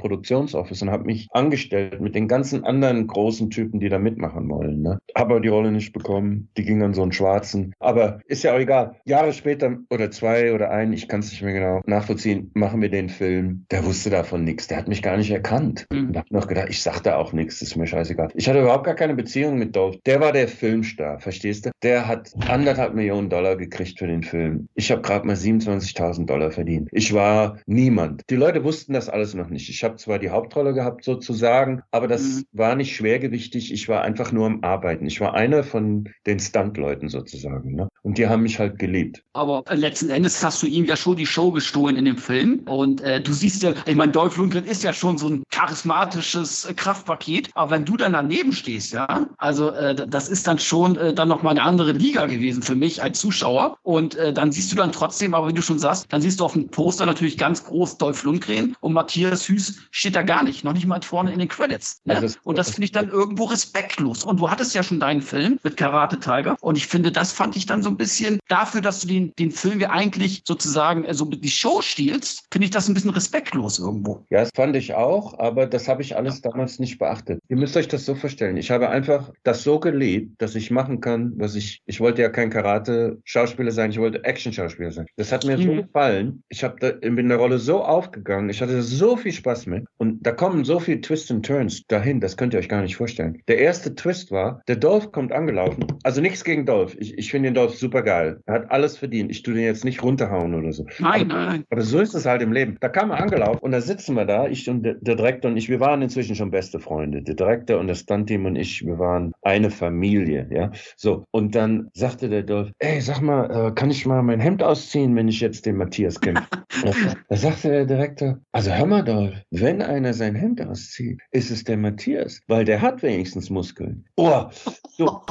Produktionsoffice und habe mich angestellt mit den ganzen anderen großen Typen, die da mitmachen wollen. Ne? Habe die Rolle nicht bekommen. Die ging an so einen Schwarzen. Aber ist ja auch egal. Jahre später oder zwei oder ein, ich kann es nicht mehr genau nachvollziehen, machen wir den Film. Der wusste davon nichts. Der hat mich gar nicht erkannt. Mhm. Und hab noch gedacht, ich sagte auch nichts, ist mir scheißegal. Ich hatte überhaupt gar keine Beziehung mit Dolph. Der war der Filmstar, verstehst du? Der hat anderthalb Millionen Dollar gekriegt für den Film. Ich habe gerade mal 27.000 Dollar verdient. Ich war niemand. Die Leute wussten das alles noch nicht. Ich habe zwar die Hauptrolle gehabt sozusagen, aber das mhm. war nicht schwergewichtig. Ich war einfach nur am Arbeiten. Ich war einer von den Stuntleuten sozusagen. Ne? Und die haben mich halt geliebt. Aber äh, letzten Endes hast du ihm ja schon die Show gestohlen in dem Film. Und äh, du siehst ja, ich meine, Dolph Lundgren ist ja schon so ein charismatisches äh, Kraftpaket. Aber wenn du dann daneben stehst, ja, also äh, das ist dann schon äh, dann nochmal eine andere Liga gewesen für mich als Zuschauer. Und äh, dann siehst du dann trotzdem, aber wie du schon sagst, dann siehst du auf dem Poster natürlich ganz groß Dolph Lundgren und Matthias Hüß steht da gar nicht, noch nicht mal vorne in den Credits. Ne? Also und das finde ich dann irgendwo respektlos. Und du hattest ja schon deinen Film mit Karate Tiger. Und ich finde, das fand ich dann so ein bisschen dafür, dass du den, den Film ja eigentlich sozusagen äh, so die Show stiehlst, finde ich das ein bisschen respektlos irgendwo. Ja, das fand ich auch, aber das habe ich alles damals nicht beachtet. Ihr müsst euch das so vorstellen. Ich habe einfach das so geliebt, dass ich machen kann, was ich, ich wollte ja kein Karate-Schauspieler sein, ich wollte Action-Schauspieler sein. Das hat mir mhm. so gefallen. Ich habe da in der Rolle so aufgegangen. Ich hatte so viel Spaß mit. Und da kommen so viele Twists und Turns dahin, das könnt ihr euch gar nicht vorstellen. Der erste Twist war, der Dolph kommt angelaufen. Also nichts gegen Dolph. Ich, ich finde den Dolph super geil. Er hat alles verdient. Ich tue den jetzt nicht runterhauen oder so. Nein, aber, nein. Aber so ist es halt im Leben. Da kam er angelaufen und da sitzen wir da, ich und der, der Direktor und ich, wir waren inzwischen schon beste Freunde. Der Direktor und das Stunt-Team und ich, wir waren eine Familie, ja. So. Und dann sagte der Dolph, ey, sag mal, äh, kann ich mal mein Hemd ausziehen, wenn ich jetzt den Matthias kenne? da sagte der Direktor, also hör mal, Dolph, wenn einer sein Hemd auszieht, ist es der Matthias, weil der hat wenigstens Muskeln. Oh, so,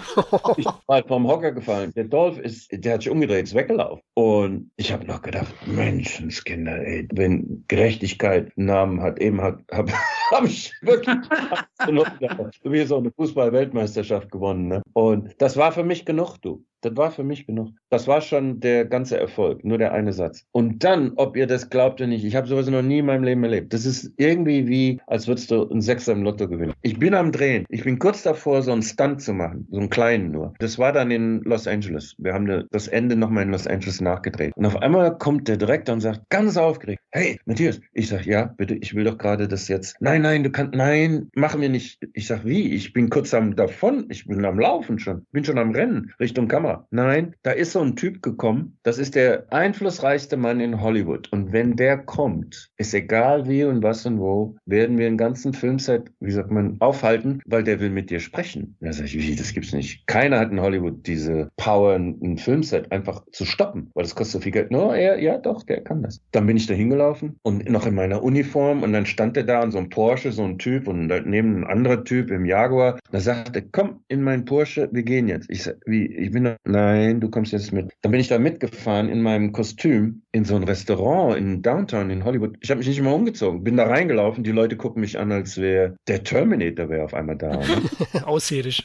ich bin mal vom Hocker gefallen. Der Dolph ist, der hat sich umgedreht, ist weggelaufen. Und ich habe noch gedacht, Menschenskinder, ey, wenn Gerechtigkeit einen Namen hat, eben hat, habe hab ich wirklich wie so eine Fußball-Weltmeisterschaft gewonnen. Ne? Und das war für mich genug, du. Das war für mich genug. Das war schon der ganze Erfolg, nur der eine Satz. Und dann, ob ihr das glaubt oder nicht, ich habe sowas noch nie in meinem Leben erlebt. Das ist irgendwie wie, als würdest du einen Sechser im Lotto gewinnen. Ich bin am Drehen. Ich bin kurz davor, so einen Stunt zu machen, so einen kleinen nur. Das war dann in Los Angeles. Wir haben das Ende nochmal in Los Angeles nachgedreht. Und auf einmal kommt der Direktor und sagt, ganz aufgeregt, hey, Matthias. Ich sag, ja, bitte, ich will doch gerade das jetzt. Nein, nein, du kannst, nein, machen wir nicht. Ich sag, wie? Ich bin kurz am davon. Ich bin am Laufen schon. Bin schon am Rennen Richtung Kamera. Nein, da ist so so ein Typ gekommen, das ist der einflussreichste Mann in Hollywood. Und wenn der kommt, ist egal wie und was und wo, werden wir einen ganzen Filmset, wie sagt man, aufhalten, weil der will mit dir sprechen. Da sag ich, wie, das gibt's nicht. Keiner hat in Hollywood diese Power, ein Filmset einfach zu stoppen, weil das kostet so viel Geld. No, er, ja, doch, der kann das. Dann bin ich da hingelaufen und noch in meiner Uniform und dann stand er da in so einem Porsche, so ein Typ und daneben ein anderer Typ im Jaguar. Da sagte, komm in mein Porsche, wir gehen jetzt. Ich sag, wie, ich bin, nein, du kommst jetzt mit. Dann bin ich da mitgefahren in meinem Kostüm in so ein Restaurant in Downtown in Hollywood. Ich habe mich nicht mal umgezogen, bin da reingelaufen. Die Leute gucken mich an, als wäre der Terminator wäre auf einmal da. Ne? Ausserisch.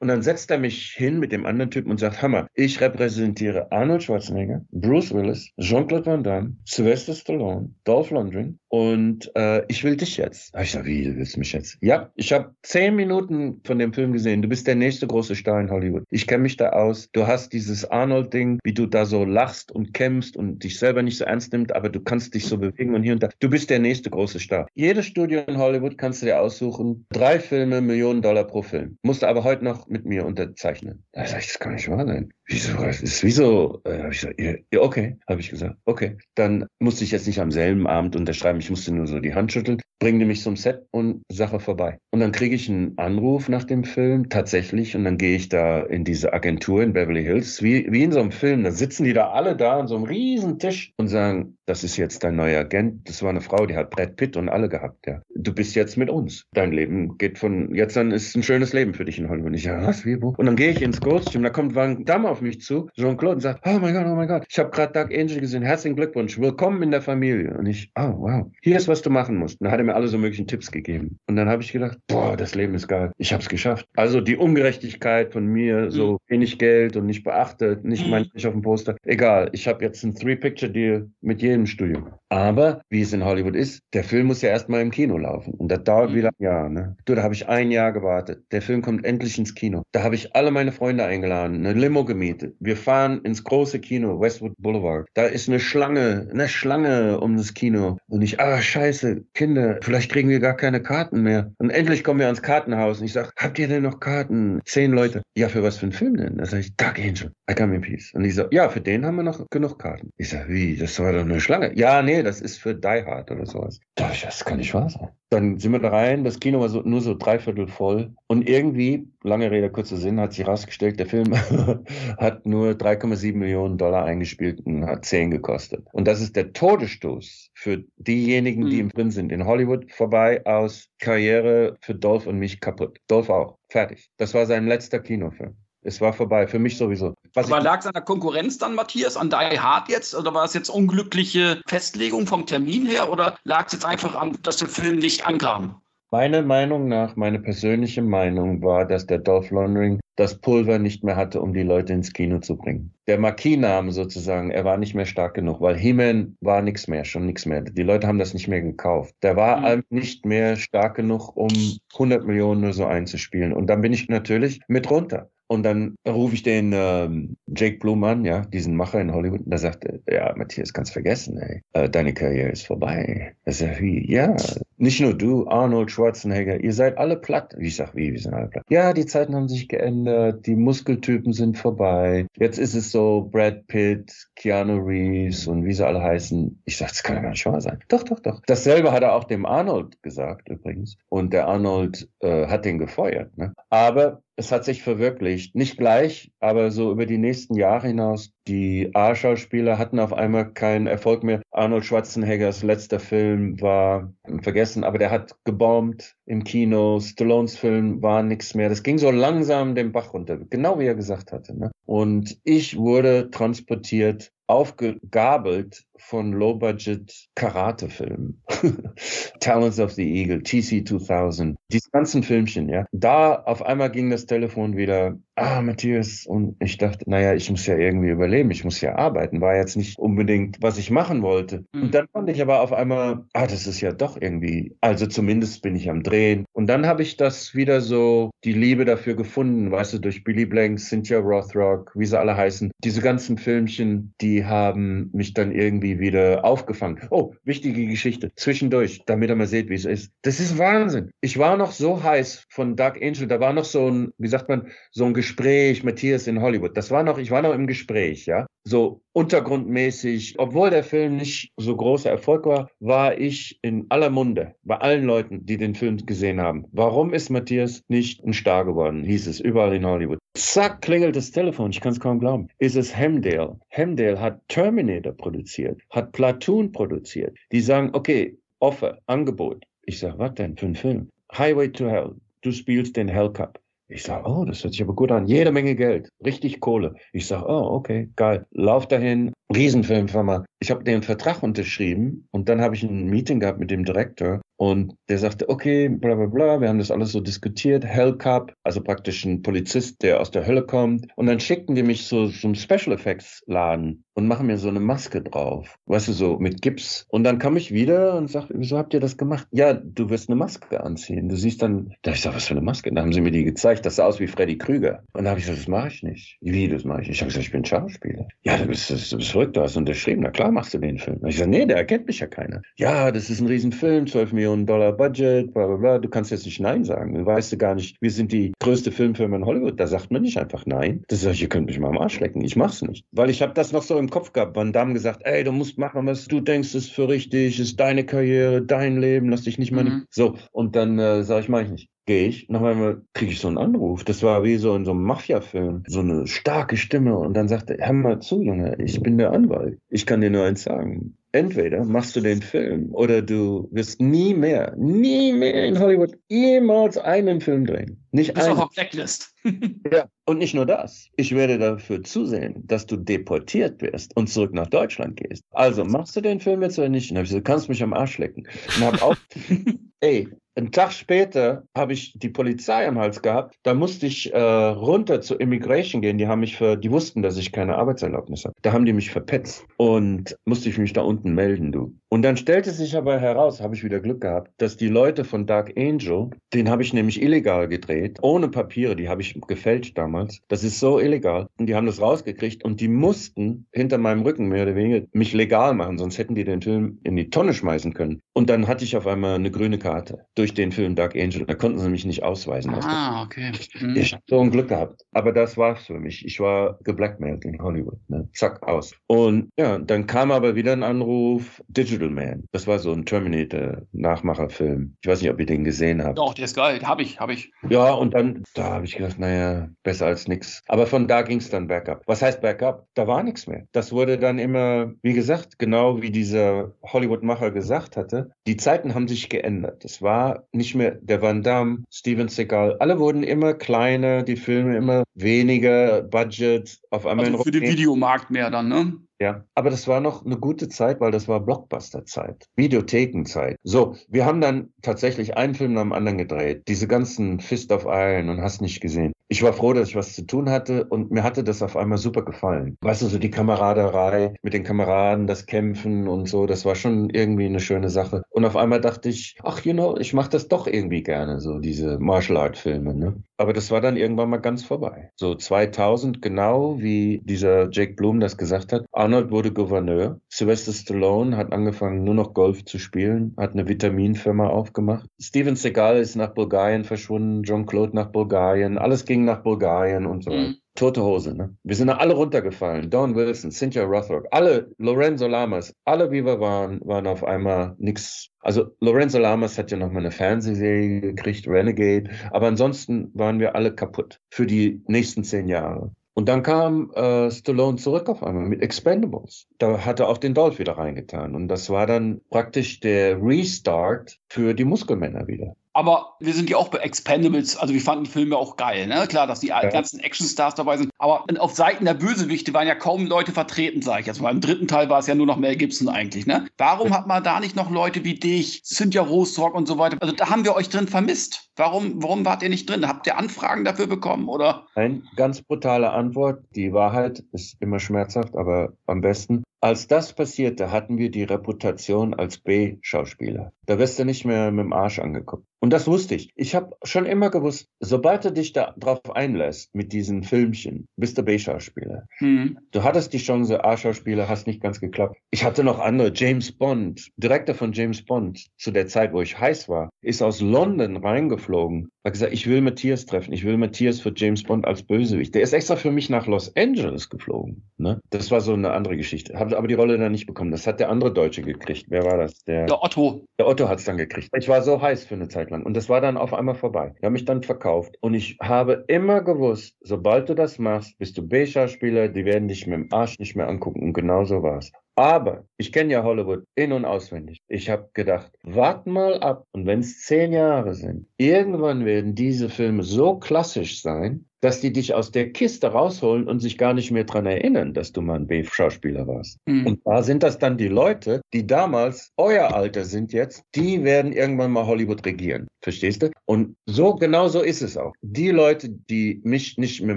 Und dann setzt er mich hin mit dem anderen Typen und sagt, Hammer, ich repräsentiere Arnold Schwarzenegger, Bruce Willis, Jean-Claude Van Damme, Sylvester Stallone, Dolph Lundgren und äh, ich will dich jetzt. Da ich gesagt, wie, du willst mich jetzt? Ja, ich habe zehn Minuten von dem Film gesehen. Du bist der nächste große Star in Hollywood. Ich kenne mich da aus. Du hast dieses Arnold-Ding, wie du da so lachst und kämpfst und dich selber nicht so ernst nimmst, aber du kannst dich so bewegen und hier und da. Du bist der nächste große Star. Jedes Studio in Hollywood kannst du dir aussuchen. Drei Filme, Millionen Dollar pro Film. Musst du aber heute noch mit mir unterzeichnen. Da sag ich, das kann nicht wahr sein. Wieso? Das ist wieso? Äh, hab ich gesagt, ja, okay, habe ich gesagt. Okay. Dann musste ich jetzt nicht am selben Abend unterschreiben. Ich musste nur so die Hand schütteln, bringe mich zum Set und Sache vorbei. Und dann kriege ich einen Anruf nach dem Film tatsächlich und dann gehe ich da in diese Agentur in Beverly Hills, wie, wie in so einem Film. Da sitzen die da alle da an so einem riesen Tisch und sagen, das ist jetzt dein neuer Agent. Das war eine Frau, die hat Brad Pitt und alle gehabt. Ja. Du bist jetzt mit uns. Dein Leben geht von jetzt an ist ein schönes Leben für dich in Hollywood. Und ich ja, was, wie, wo? Und dann gehe ich ins Costume, da kommt Van Damme auf mich zu, Jean-Claude, und sagt, oh mein Gott, oh mein Gott, ich habe gerade Dark Angel gesehen. Herzlichen Glückwunsch, willkommen in der Familie. Und ich, oh wow, hier ist was du machen musst. Und dann hat er mir alle so möglichen Tipps gegeben. Und dann habe ich gedacht, boah, das Leben ist geil. Ich habe es geschafft. Also die Ungerechtigkeit von mir, so mhm. wenig Geld und nicht beachtet, nicht mhm. mein nicht auf dem Poster. Egal, ich habe jetzt einen Three-Picture-Deal mit jedem Studio. Aber wie es in Hollywood ist, der Film muss ja erstmal im Kino laufen. Und das dauert mhm. wieder ein Jahr. Ne? Du, da habe ich ein Jahr gewartet. Der Film kommt endlich ins Kino. Da habe ich alle meine Freunde eingeladen, eine Limo gemietet. Wir fahren ins große Kino, Westwood Boulevard. Da ist eine Schlange, eine Schlange um das Kino. Und ich, ah, scheiße, Kinder, vielleicht kriegen wir gar keine Karten mehr. Und endlich kommen wir ans Kartenhaus. Und ich sage, habt ihr denn noch Karten? Zehn Leute. Ja, für was für einen Film denn? Da sage ich, Dark Angel, I come in peace. Und ich so, ja, für den haben wir noch genug Karten. Ich sage, wie, das war doch eine Schlange. Ja, nee, das ist für Die Hard oder sowas. Das kann nicht wahr sein. Dann sind wir da rein, das Kino war so, nur so dreiviertel voll. Und irgendwie, lange Rede, kurzer Sinn, hat sich herausgestellt, der Film hat nur 3,7 Millionen Dollar eingespielt und hat 10 gekostet. Und das ist der Todesstoß für diejenigen, die mhm. im drin sind. In Hollywood vorbei aus Karriere für Dolph und mich kaputt. Dolph auch. Fertig. Das war sein letzter Kinofilm. Es war vorbei, für mich sowieso. Was Aber lag es an der Konkurrenz dann, Matthias, an Die Hard jetzt? Oder war es jetzt unglückliche Festlegung vom Termin her? Oder lag es jetzt einfach an, dass der Film nicht ankam? Meine Meinung nach, meine persönliche Meinung war, dass der Dolph Lundgren das Pulver nicht mehr hatte, um die Leute ins Kino zu bringen. Der Marquis-Name sozusagen, er war nicht mehr stark genug, weil He-Man war nichts mehr, schon nichts mehr. Die Leute haben das nicht mehr gekauft. Der war mhm. nicht mehr stark genug, um 100 Millionen oder so einzuspielen. Und dann bin ich natürlich mit runter. Und dann rufe ich den ähm, Jake Bloom an, ja, diesen Macher in Hollywood, und da sagt er, ja, Matthias, kannst vergessen, ey. Äh, deine Karriere ist vorbei. Er sagt, wie? Ja, nicht nur du, Arnold Schwarzenegger, ihr seid alle platt. Ich sag, wie, wir sind alle platt. Ja, die Zeiten haben sich geändert, die Muskeltypen sind vorbei. Jetzt ist es so Brad Pitt, Keanu Reeves und wie sie alle heißen. Ich sag, das kann ja gar nicht wahr sein. Doch, doch, doch. Dasselbe hat er auch dem Arnold gesagt, übrigens. Und der Arnold äh, hat den gefeuert. Ne? Aber es hat sich verwirklicht. Nicht gleich, aber so über die nächsten Jahre hinaus. Die A-Schauspieler hatten auf einmal keinen Erfolg mehr. Arnold Schwarzeneggers letzter Film war vergessen, aber der hat gebombt im Kino. Stallones Film war nichts mehr. Das ging so langsam den Bach runter, genau wie er gesagt hatte. Ne? Und ich wurde transportiert aufgegabelt von Low-Budget Karate-Filmen. Talents of the Eagle, TC 2000, diese ganzen Filmchen, ja. Da auf einmal ging das Telefon wieder, ah, Matthias, und ich dachte, naja, ich muss ja irgendwie überleben, ich muss ja arbeiten, war jetzt nicht unbedingt, was ich machen wollte. Mhm. Und dann fand ich aber auf einmal, ah, das ist ja doch irgendwie, also zumindest bin ich am Drehen. Und dann habe ich das wieder so, die Liebe dafür gefunden, weißt du, durch Billy Blanks, Cynthia Rothrock, wie sie alle heißen. Diese ganzen Filmchen, die haben mich dann irgendwie irgendwie wieder aufgefangen. Oh, wichtige Geschichte. Zwischendurch, damit er mal sieht, wie es ist. Das ist Wahnsinn. Ich war noch so heiß von Dark Angel. Da war noch so ein, wie sagt man, so ein Gespräch, Matthias in Hollywood. Das war noch, ich war noch im Gespräch, ja. So untergrundmäßig. Obwohl der Film nicht so großer Erfolg war, war ich in aller Munde bei allen Leuten, die den Film gesehen haben. Warum ist Matthias nicht ein Star geworden? Hieß es überall in Hollywood. Zack, klingelt das Telefon. Ich kann es kaum glauben. Ist es Hemdale? Hemdale hat Terminator produziert, hat Platoon produziert. Die sagen, okay, Offer, Angebot. Ich sage, was denn für ein Film? Highway to Hell. Du spielst den Hell Cup. Ich sage, oh, das hört sich aber gut an. Jede Menge Geld, richtig Kohle. Ich sage, oh, okay, geil. Lauf dahin, Riesenfilmfirma. Ich habe den Vertrag unterschrieben und dann habe ich ein Meeting gehabt mit dem Direktor und der sagte, okay, bla bla bla, wir haben das alles so diskutiert, Hell Cup, also praktisch ein Polizist, der aus der Hölle kommt. Und dann schickten die mich so zum Special Effects Laden und machen mir so eine Maske drauf, weißt du, so mit Gips. Und dann kam ich wieder und sagte, wieso habt ihr das gemacht? Ja, du wirst eine Maske anziehen. Du siehst dann, da ich sag, was für eine Maske? Dann haben sie mir die gezeigt, das sah aus wie Freddy Krüger. Und dann habe ich gesagt, das mache ich nicht. Wie, das mache ich nicht? Ich habe gesagt, ich bin Schauspieler. Ja, du bist, du bist verrückt, du hast unterschrieben. Na klar machst du den Film. Und ich sage, nee, der erkennt mich ja keiner. Ja, das ist ein Riesenfilm, 12 Millionen Dollar Budget, bla bla bla. Du kannst jetzt nicht Nein sagen. Du weißt du gar nicht, wir sind die größte Filmfirma in Hollywood. Da sagt man nicht einfach Nein. Das sage ich, ihr könnt mich mal am Arsch lecken. Ich mach's nicht. Weil ich habe das noch so im Kopf gehabt. Van Damme gesagt, ey, du musst machen, was du denkst, ist für richtig, ist deine Karriere, dein Leben, lass dich nicht mal. Mhm. So, und dann äh, sage ich, mach ich nicht gehe ich, noch einmal kriege ich so einen Anruf. Das war wie so in so einem Mafia-Film. So eine starke Stimme. Und dann sagte er, hör mal zu, Junge, ich bin der Anwalt. Ich kann dir nur eins sagen. Entweder machst du den Film oder du wirst nie mehr, nie mehr in Hollywood jemals einen Film drehen. Nicht du bist einen. auf Blacklist. ja, und nicht nur das. Ich werde dafür zusehen, dass du deportiert wirst und zurück nach Deutschland gehst. Also machst du den Film jetzt oder nicht? Und habe ich gesagt, du kannst mich am Arsch lecken. Und hab auch, ey, einen Tag später habe ich die Polizei am Hals gehabt. Da musste ich äh, runter zur Immigration gehen. Die haben mich für, die wussten, dass ich keine Arbeitserlaubnis habe. Da haben die mich verpetzt und musste ich mich da unten melden, du. Und dann stellte sich aber heraus, habe ich wieder Glück gehabt, dass die Leute von Dark Angel, den habe ich nämlich illegal gedreht, ohne Papiere, die habe ich gefälscht damals. Das ist so illegal. Und die haben das rausgekriegt und die mussten hinter meinem Rücken mehr oder weniger mich legal machen, sonst hätten die den Film in die Tonne schmeißen können. Und dann hatte ich auf einmal eine grüne Karte durch den Film Dark Angel. Da konnten sie mich nicht ausweisen. Ah, okay. Mhm. Ich habe so ein Glück gehabt. Aber das war's für mich. Ich war geblackmailt in Hollywood. Ne? Zack, aus. Und ja, dann kam aber wieder ein Anruf, Digital Man. Das war so ein Terminator-Nachmacherfilm. Ich weiß nicht, ob ihr den gesehen habt. Doch, der ist geil. Hab ich, hab ich. Ja, und dann, da habe ich gedacht, naja, besser als nix. Aber von da ging es dann bergab. Was heißt bergab? Da war nichts mehr. Das wurde dann immer, wie gesagt, genau wie dieser Hollywood-Macher gesagt hatte, die Zeiten haben sich geändert. Es war nicht mehr der Van Damme, Steven Seagal. Alle wurden immer kleiner, die Filme immer weniger Budget. Auf einmal also für den Videomarkt mehr dann, ne? Ja, aber das war noch eine gute Zeit, weil das war Blockbuster-Zeit, Videothekenzeit. So, wir haben dann tatsächlich einen Film nach dem anderen gedreht. Diese ganzen Fist of Iron und hast nicht gesehen. Ich war froh, dass ich was zu tun hatte und mir hatte das auf einmal super gefallen. Weißt du, so die Kameraderei mit den Kameraden, das Kämpfen und so, das war schon irgendwie eine schöne Sache. Und auf einmal dachte ich, ach, you know, ich mache das doch irgendwie gerne, so diese Martial Art Filme, ne? Aber das war dann irgendwann mal ganz vorbei. So 2000, genau wie dieser Jake Bloom das gesagt hat, Arnold wurde Gouverneur. Sylvester Stallone hat angefangen, nur noch Golf zu spielen, hat eine Vitaminfirma aufgemacht. Steven Seagal ist nach Bulgarien verschwunden, John Claude nach Bulgarien, alles ging nach Bulgarien und so weiter. Mhm. Tote Hose, ne? Wir sind alle runtergefallen. Don Wilson, Cynthia Rothrock, alle, Lorenzo Lamas, alle wie wir waren, waren auf einmal nix. Also Lorenzo Lamas hat ja noch mal eine Fernsehserie gekriegt, Renegade, aber ansonsten waren wir alle kaputt für die nächsten zehn Jahre. Und dann kam äh, Stallone zurück auf einmal mit Expendables. Da hat er auch den Dolph wieder reingetan. Und das war dann praktisch der Restart für die Muskelmänner wieder. Aber wir sind ja auch bei Expendables, also wir fanden die Filme auch geil, ne? Klar, dass die ja. ganzen Actionstars dabei sind. Aber auf Seiten der Bösewichte waren ja kaum Leute vertreten, sage ich jetzt mal. Im dritten Teil war es ja nur noch Mel Gibson eigentlich, ne? Warum hat man da nicht noch Leute wie dich, Cynthia Rostock und so weiter? Also da haben wir euch drin vermisst. Warum, warum wart ihr nicht drin? Habt ihr Anfragen dafür bekommen, oder? Eine ganz brutale Antwort. Die Wahrheit ist immer schmerzhaft, aber am besten. Als das passierte, hatten wir die Reputation als B-Schauspieler. Da wirst du nicht mehr mit dem Arsch angeguckt. Und das wusste ich. Ich habe schon immer gewusst, sobald du dich da drauf einlässt mit diesen Filmchen, bist du B-Schauspieler. Mhm. Du hattest die Chance, A-Schauspieler, hast nicht ganz geklappt. Ich hatte noch andere. James Bond, Direktor von James Bond, zu der Zeit, wo ich heiß war, ist aus London reingeflogen. Hat gesagt, ich will Matthias treffen. Ich will Matthias für James Bond als Bösewicht. Der ist extra für mich nach Los Angeles geflogen. Ne? Das war so eine andere Geschichte. Habe aber die Rolle dann nicht bekommen. Das hat der andere Deutsche gekriegt. Wer war das? Der, der Otto. Der Otto hat es dann gekriegt. Ich war so heiß für eine Zeit lang. Und das war dann auf einmal vorbei. Die haben mich dann verkauft. Und ich habe immer gewusst, sobald du das machst, bist du B-Schauspieler, die werden dich mit dem Arsch nicht mehr angucken. Und genau so war es. Aber ich kenne ja Hollywood in und auswendig. Ich habe gedacht, wart mal ab. Und wenn es zehn Jahre sind, irgendwann werden diese Filme so klassisch sein, dass die dich aus der Kiste rausholen und sich gar nicht mehr dran erinnern, dass du mal ein B-Schauspieler warst. Mhm. Und da sind das dann die Leute, die damals euer Alter sind jetzt, die werden irgendwann mal Hollywood regieren. Verstehst du? Und so, genau so ist es auch. Die Leute, die mich nicht mit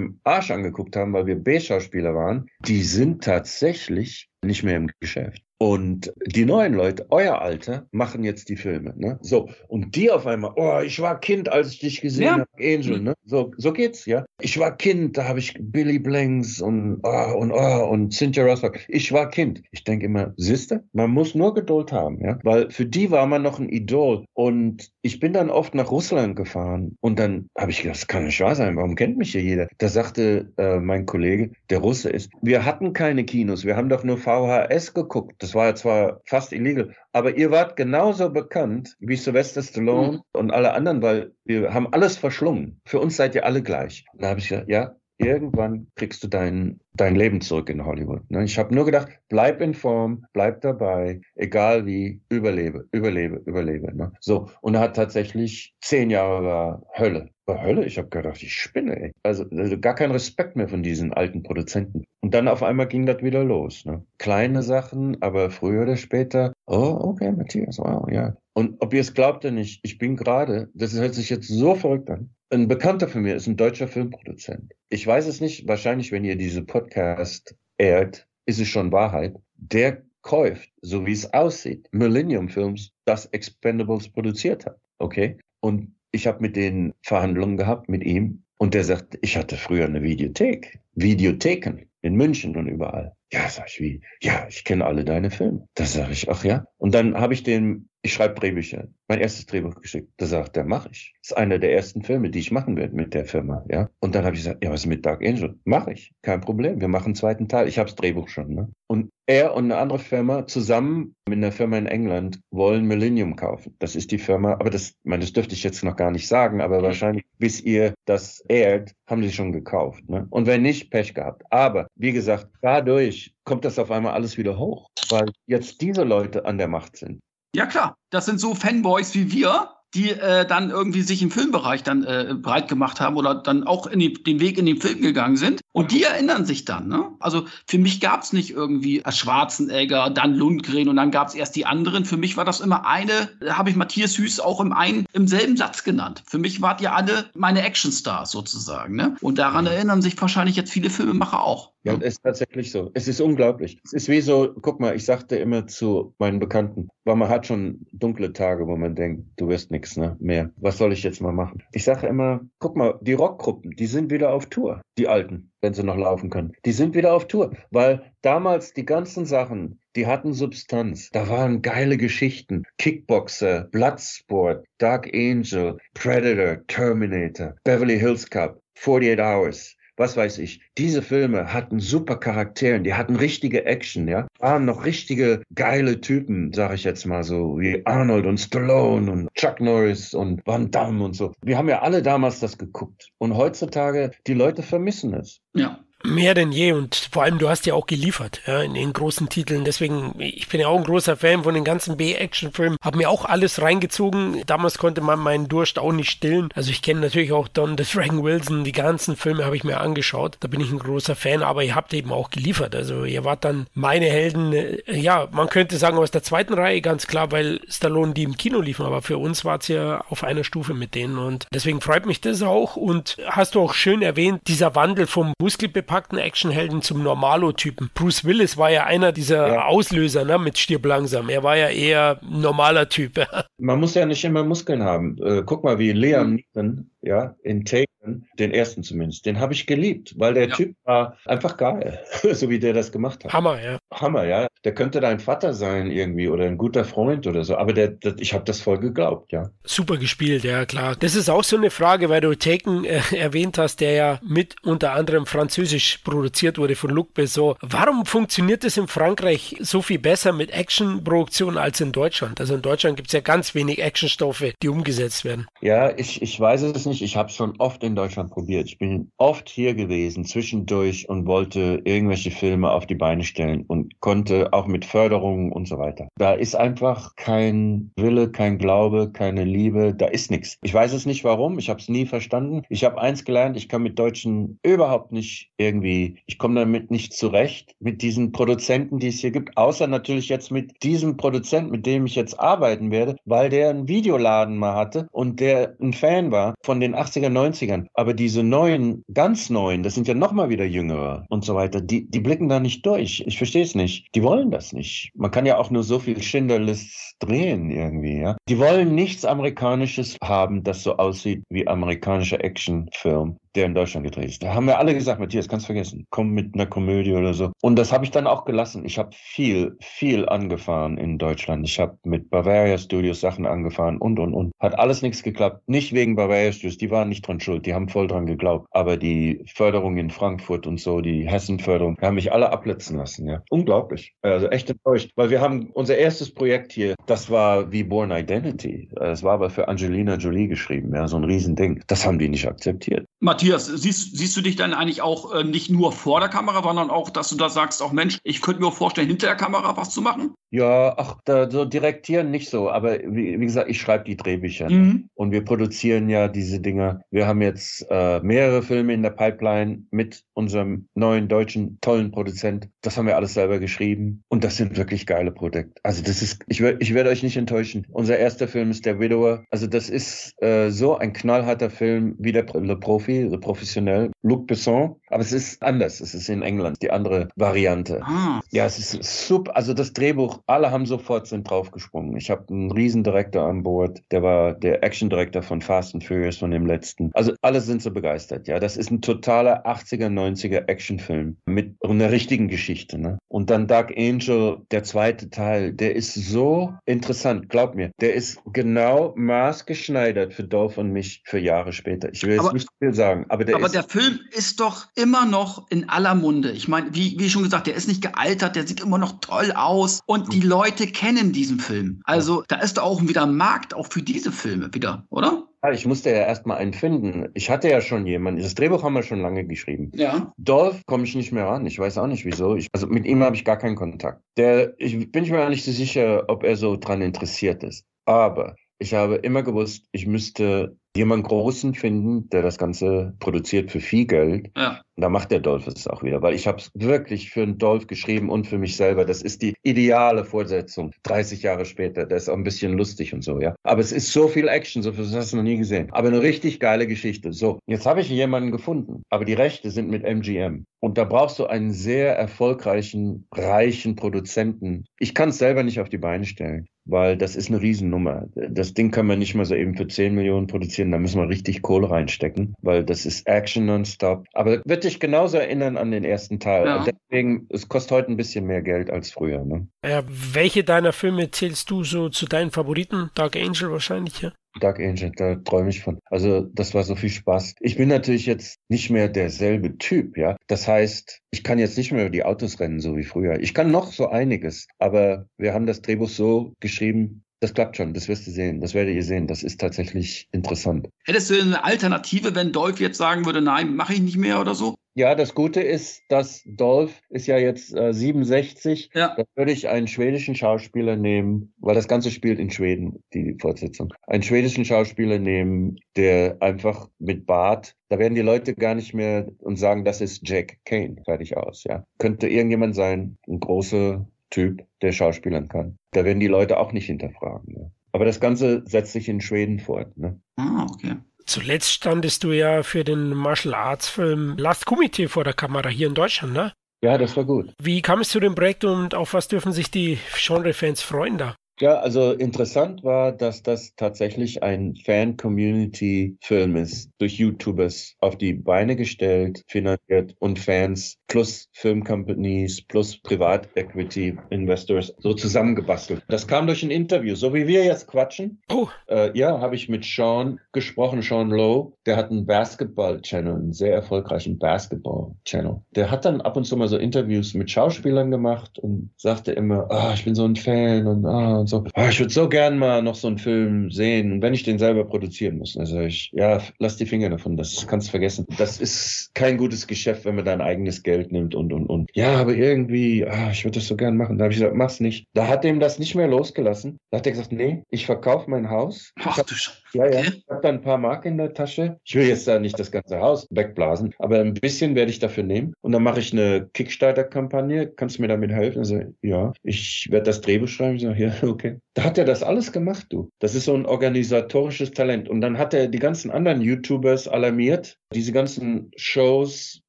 dem Arsch angeguckt haben, weil wir B-Schauspieler waren, die sind tatsächlich nicht mehr im Geschäft. Und die neuen Leute, euer Alter, machen jetzt die Filme. Ne? So, und die auf einmal, oh, ich war Kind, als ich dich gesehen ja. habe, Angel. Ne? So, so geht's, ja. Ich war Kind, da habe ich Billy Blanks und oh, und oh, und Cynthia Rothrock. Ich war Kind. Ich denke immer, siehste, man muss nur Geduld haben, ja. Weil für die war man noch ein Idol. Und ich bin dann oft nach Russland gefahren und dann habe ich gedacht, das kann nicht wahr sein, warum kennt mich hier jeder? Da sagte äh, mein Kollege, der Russe ist, wir hatten keine Kinos, wir haben doch nur VHS geguckt. Das war ja zwar fast illegal, aber ihr wart genauso bekannt wie Sylvester Stallone mhm. und alle anderen, weil wir haben alles verschlungen. Für uns seid ihr alle gleich. Da habe ich gesagt, ja, irgendwann kriegst du dein, dein Leben zurück in Hollywood. Ne? Ich habe nur gedacht, bleib in Form, bleib dabei, egal wie, überlebe, überlebe, überlebe. Ne? So, und er hat tatsächlich zehn Jahre war Hölle. War Hölle? Ich habe gedacht, ich spinne. Ey. Also, also gar kein Respekt mehr von diesen alten Produzenten. Und dann auf einmal ging das wieder los. Ne? Kleine Sachen, aber früher oder später, oh, okay, Matthias, wow, ja. Und ob ihr es glaubt oder nicht, ich bin gerade, das hört sich jetzt so verrückt an, ein Bekannter von mir ist ein deutscher Filmproduzent. Ich weiß es nicht, wahrscheinlich, wenn ihr diese Podcast ehrt, ist es schon Wahrheit. Der kauft, so wie es aussieht, Millennium Films, das Expendables produziert hat. Okay? Und ich habe mit den Verhandlungen gehabt mit ihm und der sagt, ich hatte früher eine Videothek, Videotheken in München und überall. Ja, sag ich, wie? Ja, ich kenne alle deine Filme. Da sage ich, ach ja. Und dann habe ich den, ich schreibe Drehbücher, mein erstes Drehbuch geschickt. Da sagt er, mache ich. Das ist einer der ersten Filme, die ich machen werde mit der Firma, ja. Und dann habe ich gesagt, ja, was ist mit Dark Angel? Mache ich, kein Problem. Wir machen einen zweiten Teil. Ich habe das Drehbuch schon, ne? Und er und eine andere Firma zusammen mit einer Firma in England wollen Millennium kaufen. Das ist die Firma, aber das, meine, das dürfte ich jetzt noch gar nicht sagen, aber wahrscheinlich, bis ihr das ehrt, haben sie schon gekauft, ne? Und wenn nicht, Pech gehabt. Aber, wie gesagt, dadurch kommt das auf einmal alles wieder hoch, weil jetzt diese Leute an der Macht sind. Ja klar, das sind so Fanboys wie wir, die äh, dann irgendwie sich im Filmbereich dann äh, breit gemacht haben oder dann auch in die, den Weg in den Film gegangen sind. Und die erinnern sich dann. Ne? Also für mich gab es nicht irgendwie Schwarzenegger, dann Lundgren und dann gab es erst die anderen. Für mich war das immer eine, da habe ich Matthias Hüß auch im einen, im selben Satz genannt. Für mich wart ihr alle meine Actionstars sozusagen. Ne? Und daran erinnern sich wahrscheinlich jetzt viele Filmemacher auch. Ja, es ist tatsächlich so. Es ist unglaublich. Es ist wie so, guck mal, ich sagte immer zu meinen Bekannten, weil man hat schon dunkle Tage, wo man denkt, du wirst nichts ne, mehr. Was soll ich jetzt mal machen? Ich sage immer, guck mal, die Rockgruppen, die sind wieder auf Tour, die alten, wenn sie noch laufen können. Die sind wieder auf Tour, weil damals die ganzen Sachen, die hatten Substanz. Da waren geile Geschichten. Kickboxer, Bloodsport, Dark Angel, Predator, Terminator, Beverly Hills Cup, 48 Hours was weiß ich. Diese Filme hatten super Charakteren, die hatten richtige Action, ja. Waren noch richtige geile Typen, sag ich jetzt mal so, wie Arnold und Stallone und Chuck Norris und Van Damme und so. Wir haben ja alle damals das geguckt. Und heutzutage, die Leute vermissen es. Ja. Mehr denn je und vor allem du hast ja auch geliefert ja, in den großen Titeln. Deswegen, ich bin ja auch ein großer Fan von den ganzen B-Action-Filmen. Hab mir auch alles reingezogen. Damals konnte man meinen Durst auch nicht stillen. Also ich kenne natürlich auch Don The Frank Wilson. Die ganzen Filme habe ich mir angeschaut. Da bin ich ein großer Fan, aber ihr habt eben auch geliefert. Also ihr wart dann meine Helden. Ja, man könnte sagen aus der zweiten Reihe, ganz klar, weil Stallone die im Kino liefen. Aber für uns war es ja auf einer Stufe mit denen und deswegen freut mich das auch. Und hast du auch schön erwähnt, dieser Wandel vom Muskelbepackung ausgepackten Actionhelden zum Normalo-Typen. Bruce Willis war ja einer dieser ja. Auslöser ne, mit Stirb langsam. Er war ja eher ein normaler Typ. Man muss ja nicht immer Muskeln haben. Äh, guck mal, wie Liam Neeson ja, in Taken, den ersten zumindest, den habe ich geliebt, weil der ja. Typ war einfach geil, so wie der das gemacht hat. Hammer, ja. Hammer, ja. Der könnte dein Vater sein irgendwie oder ein guter Freund oder so, aber der, der ich habe das voll geglaubt, ja. Super gespielt, ja klar. Das ist auch so eine Frage, weil du Taken äh, erwähnt hast, der ja mit unter anderem französisch produziert wurde von Luc Besson. Warum funktioniert es in Frankreich so viel besser mit Actionproduktion als in Deutschland? Also in Deutschland gibt es ja ganz wenig Actionstoffe, die umgesetzt werden. Ja, ich, ich weiß es nicht. Ich habe es schon oft in Deutschland probiert. Ich bin oft hier gewesen, zwischendurch und wollte irgendwelche Filme auf die Beine stellen und konnte auch mit Förderungen und so weiter. Da ist einfach kein Wille, kein Glaube, keine Liebe, da ist nichts. Ich weiß es nicht warum, ich habe es nie verstanden. Ich habe eins gelernt, ich kann mit Deutschen überhaupt nicht irgendwie, ich komme damit nicht zurecht, mit diesen Produzenten, die es hier gibt, außer natürlich jetzt mit diesem Produzent, mit dem ich jetzt arbeiten werde, weil der einen Videoladen mal hatte und der ein Fan war von den 80er, 90ern. Aber diese neuen, ganz neuen, das sind ja nochmal wieder jüngere und so weiter, die, die blicken da nicht durch. Ich verstehe es nicht. Die wollen das nicht. Man kann ja auch nur so viel Schindlerlist drehen irgendwie, ja. Die wollen nichts Amerikanisches haben, das so aussieht wie amerikanische Actionfilm der in Deutschland gedreht ist. Da haben wir alle gesagt, Matthias, kannst vergessen, komm mit einer Komödie oder so. Und das habe ich dann auch gelassen. Ich habe viel, viel angefahren in Deutschland. Ich habe mit Bavaria Studios Sachen angefahren und, und, und. Hat alles nichts geklappt. Nicht wegen Bavaria Studios, die waren nicht dran schuld, die haben voll dran geglaubt. Aber die Förderung in Frankfurt und so, die Hessen-Förderung, haben mich alle abblitzen lassen, ja. Unglaublich. Also echt enttäuscht. Weil wir haben unser erstes Projekt hier, das war wie Born Identity. Das war aber für Angelina Jolie geschrieben, ja, so ein Riesending. Das haben die nicht akzeptiert. Matthias, siehst, siehst du dich dann eigentlich auch äh, nicht nur vor der Kamera, sondern auch, dass du da sagst, auch Mensch, ich könnte mir vorstellen, hinter der Kamera was zu machen? Ja, ach, da, so direktieren nicht so, aber wie, wie gesagt, ich schreibe die Drehbücher ne? mhm. und wir produzieren ja diese Dinger. Wir haben jetzt äh, mehrere Filme in der Pipeline mit unserem neuen deutschen tollen Produzent. Das haben wir alles selber geschrieben und das sind wirklich geile Projekte. Also das ist, ich, ich werde euch nicht enttäuschen. Unser erster Film ist Der Widower. Also das ist äh, so ein knallharter Film wie der Le Profi, Le Professionell, Luc Besson. Aber es ist anders. Es ist in England die andere Variante. Ah. Ja, es ist super. Also das Drehbuch alle haben sofort sind draufgesprungen. Ich habe einen Riesendirektor an Bord, der war der Action-Director von Fast and Furious von dem letzten. Also alle sind so begeistert. Ja, das ist ein totaler 80er, 90er Actionfilm mit einer richtigen Geschichte. Ne? Und dann Dark Angel, der zweite Teil, der ist so interessant. Glaub mir, der ist genau maßgeschneidert für Dolph und mich für Jahre später. Ich will jetzt aber, nicht viel sagen, aber der aber ist der Film ist doch immer noch in aller Munde. Ich meine, wie, wie schon gesagt, der ist nicht gealtert, der sieht immer noch toll aus und die Leute kennen diesen Film. Also da ist auch wieder Markt auch für diese Filme wieder, oder? Ich musste ja erstmal einen finden. Ich hatte ja schon jemanden. Das Drehbuch haben wir schon lange geschrieben. Ja. Dolph komme ich nicht mehr ran. Ich weiß auch nicht wieso. Ich, also mit ihm habe ich gar keinen Kontakt. Der, ich bin mir nicht so sicher, ob er so dran interessiert ist. Aber ich habe immer gewusst, ich müsste jemanden Großen finden, der das Ganze produziert für viel Geld. Ja. Da macht der Dolph es auch wieder, weil ich habe es wirklich für einen Dolph geschrieben und für mich selber. Das ist die ideale Fortsetzung. 30 Jahre später, das ist auch ein bisschen lustig und so, ja. Aber es ist so viel Action, so viel hast du noch nie gesehen. Aber eine richtig geile Geschichte. So, jetzt habe ich jemanden gefunden, aber die Rechte sind mit MGM. Und da brauchst du einen sehr erfolgreichen, reichen Produzenten. Ich kann es selber nicht auf die Beine stellen weil das ist eine Riesennummer. Das Ding kann man nicht mal so eben für 10 Millionen produzieren, da müssen wir richtig Kohle reinstecken, weil das ist Action nonstop. Aber wird dich genauso erinnern an den ersten Teil. Ja. deswegen, es kostet heute ein bisschen mehr Geld als früher. Ne? Ja, welche deiner Filme zählst du so zu deinen Favoriten? Dark Angel wahrscheinlich, ja? Dark Angel, da träume ich von. Also das war so viel Spaß. Ich bin natürlich jetzt nicht mehr derselbe Typ, ja. Das heißt, ich kann jetzt nicht mehr über die Autos rennen, so wie früher. Ich kann noch so einiges, aber wir haben das Drehbuch so geschrieben, das klappt schon, das wirst du sehen, das werdet ihr sehen. Das ist tatsächlich interessant. Hättest du eine Alternative, wenn Dolph jetzt sagen würde, nein, mache ich nicht mehr oder so? Ja, das Gute ist, dass Dolph ist ja jetzt äh, 67. Ja. Da würde ich einen schwedischen Schauspieler nehmen, weil das Ganze spielt in Schweden, die Fortsetzung. Einen schwedischen Schauspieler nehmen, der einfach mit Bart, da werden die Leute gar nicht mehr und sagen, das ist Jack Kane, fertig aus, ja. Könnte irgendjemand sein, ein großer Typ, der schauspielern kann. Da werden die Leute auch nicht hinterfragen. Ne? Aber das Ganze setzt sich in Schweden fort. Ne? Ah, okay. Zuletzt standest du ja für den Martial Arts Film Last Committee vor der Kamera hier in Deutschland, ne? Ja, das war gut. Wie kam es zu dem Projekt und auf was dürfen sich die Genre-Fans freuen da? Ja, also interessant war, dass das tatsächlich ein Fan-Community-Film ist, durch YouTubers auf die Beine gestellt, finanziert und Fans plus Film-Companies plus Privat-Equity-Investors so zusammengebastelt. Das kam durch ein Interview, so wie wir jetzt quatschen. Oh. Äh, ja, habe ich mit Sean gesprochen, Sean Lowe. Der hat einen Basketball-Channel, einen sehr erfolgreichen Basketball-Channel. Der hat dann ab und zu mal so Interviews mit Schauspielern gemacht und sagte immer, ah, ich bin so ein Fan und ah, und so, oh, ich würde so gern mal noch so einen Film sehen. Wenn ich den selber produzieren muss, sage ich, ja, lass die Finger davon, das kannst du vergessen. Das ist kein gutes Geschäft, wenn man dein eigenes Geld nimmt und, und, und. Ja, aber irgendwie, ah, ich würde das so gern machen. Da habe ich gesagt, mach's nicht. Da hat dem das nicht mehr losgelassen. Da hat er gesagt, nee, ich verkaufe mein Haus. Ach hab, du Sch ja, ja. Ich habe da ein paar Mark in der Tasche. Ich will jetzt da nicht das ganze Haus wegblasen, aber ein bisschen werde ich dafür nehmen. Und dann mache ich eine Kickstarter-Kampagne. Kannst du mir damit helfen? Also, ja, ich werde das Drehbuch schreiben. Ich sage, ja, okay. Da hat er das alles gemacht, du. Das ist so ein organisatorisches Talent. Und dann hat er die ganzen anderen YouTubers alarmiert, diese ganzen Shows,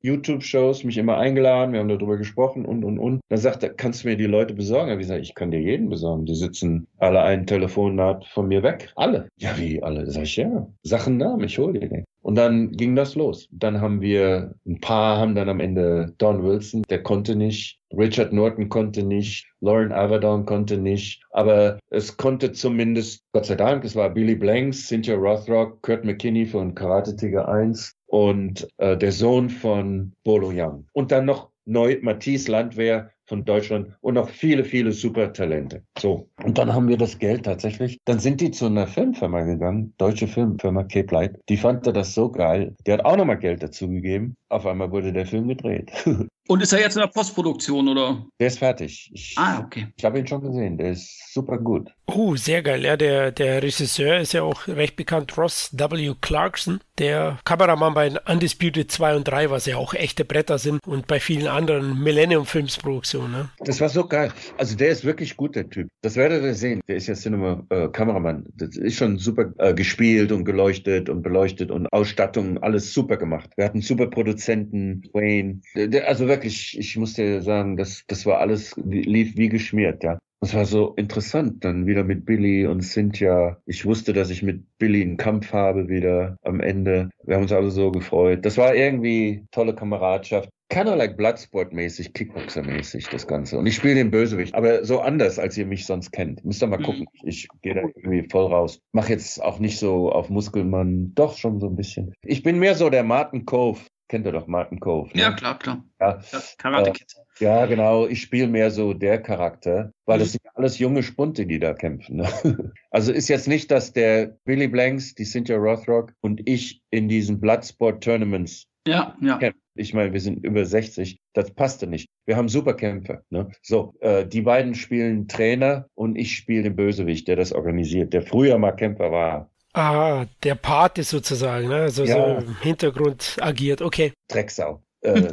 YouTube-Shows, mich immer eingeladen, wir haben darüber gesprochen und, und, und. Dann sagt er, kannst du mir die Leute besorgen? Ich gesagt, ich kann dir jeden besorgen. Die sitzen alle ein Telefonat von mir weg. Alle. Ja, wie alle? Sag ich, ja. Sachen Namen, ich hole dir den. Und dann ging das los. Dann haben wir, ein paar haben dann am Ende Don Wilson, der konnte nicht. Richard Norton konnte nicht. Lauren Averdon konnte nicht. Aber es konnte zumindest, Gott sei Dank, es war Billy Blanks, Cynthia Rothrock, Kurt McKinney von Karate Tiger 1 und äh, der Sohn von Bolo Young. Und dann noch neu Matisse Landwehr von Deutschland und noch viele, viele super Talente. So. Und dann haben wir das Geld tatsächlich. Dann sind die zu einer Filmfirma gegangen, deutsche Filmfirma Cape Light. Die fand das so geil. Die hat auch nochmal Geld dazu gegeben. Auf einmal wurde der Film gedreht. Und ist er jetzt in der Postproduktion, oder? Der ist fertig. Ich, Ah, okay. ich habe ihn schon gesehen. Der ist super gut. Oh, sehr geil. Ja, der, der Regisseur ist ja auch recht bekannt, Ross W. Clarkson, der Kameramann bei Undisputed 2 und 3, was ja auch echte Bretter sind und bei vielen anderen Millennium-Filmsproduktionen. Ne? Das war so geil. Also der ist wirklich gut, der Typ. Das werdet ihr sehen. Der ist ja Cinema-Kameramann. das ist schon super äh, gespielt und geleuchtet und beleuchtet und Ausstattung, alles super gemacht. Wir hatten super Produzenten, Wayne. Der, der, also wirklich, ich muss dir sagen, das, das war alles, wie, lief wie geschmiert, ja. Das war so interessant, dann wieder mit Billy und Cynthia. Ich wusste, dass ich mit Billy einen Kampf habe wieder am Ende. Wir haben uns alle so gefreut. Das war irgendwie tolle Kameradschaft. Kind of like Bloodsport-mäßig, Kickboxer-mäßig, das Ganze. Und ich spiele den Bösewicht, aber so anders, als ihr mich sonst kennt. Müsst ihr mal Mhm. gucken. Ich gehe da irgendwie voll raus. Mach jetzt auch nicht so auf Muskelmann, doch schon so ein bisschen. Ich bin mehr so der Martin Cove. Kennt ihr doch Martin Cove? ne? Ja, klar, klar. Ja. Ja, Karate Äh, Kid. Ja, genau. Ich spiele mehr so der Charakter, weil Mhm. das sind alles junge Spunte, die da kämpfen. Ne? Also ist jetzt nicht, dass der Billy Blanks, die Cynthia Rothrock und ich in diesen Bloodsport Tournaments Ja, ja. kämpfen. Ich meine, wir sind über 60. Das passte nicht. Wir haben Superkämpfer. Ne? So, äh, die beiden spielen Trainer und ich spiele den Bösewicht, der das organisiert, der früher mal Kämpfer war. Ah, der Pate sozusagen, ne? also Ja. so im Hintergrund agiert. Okay. Drecksau. Äh,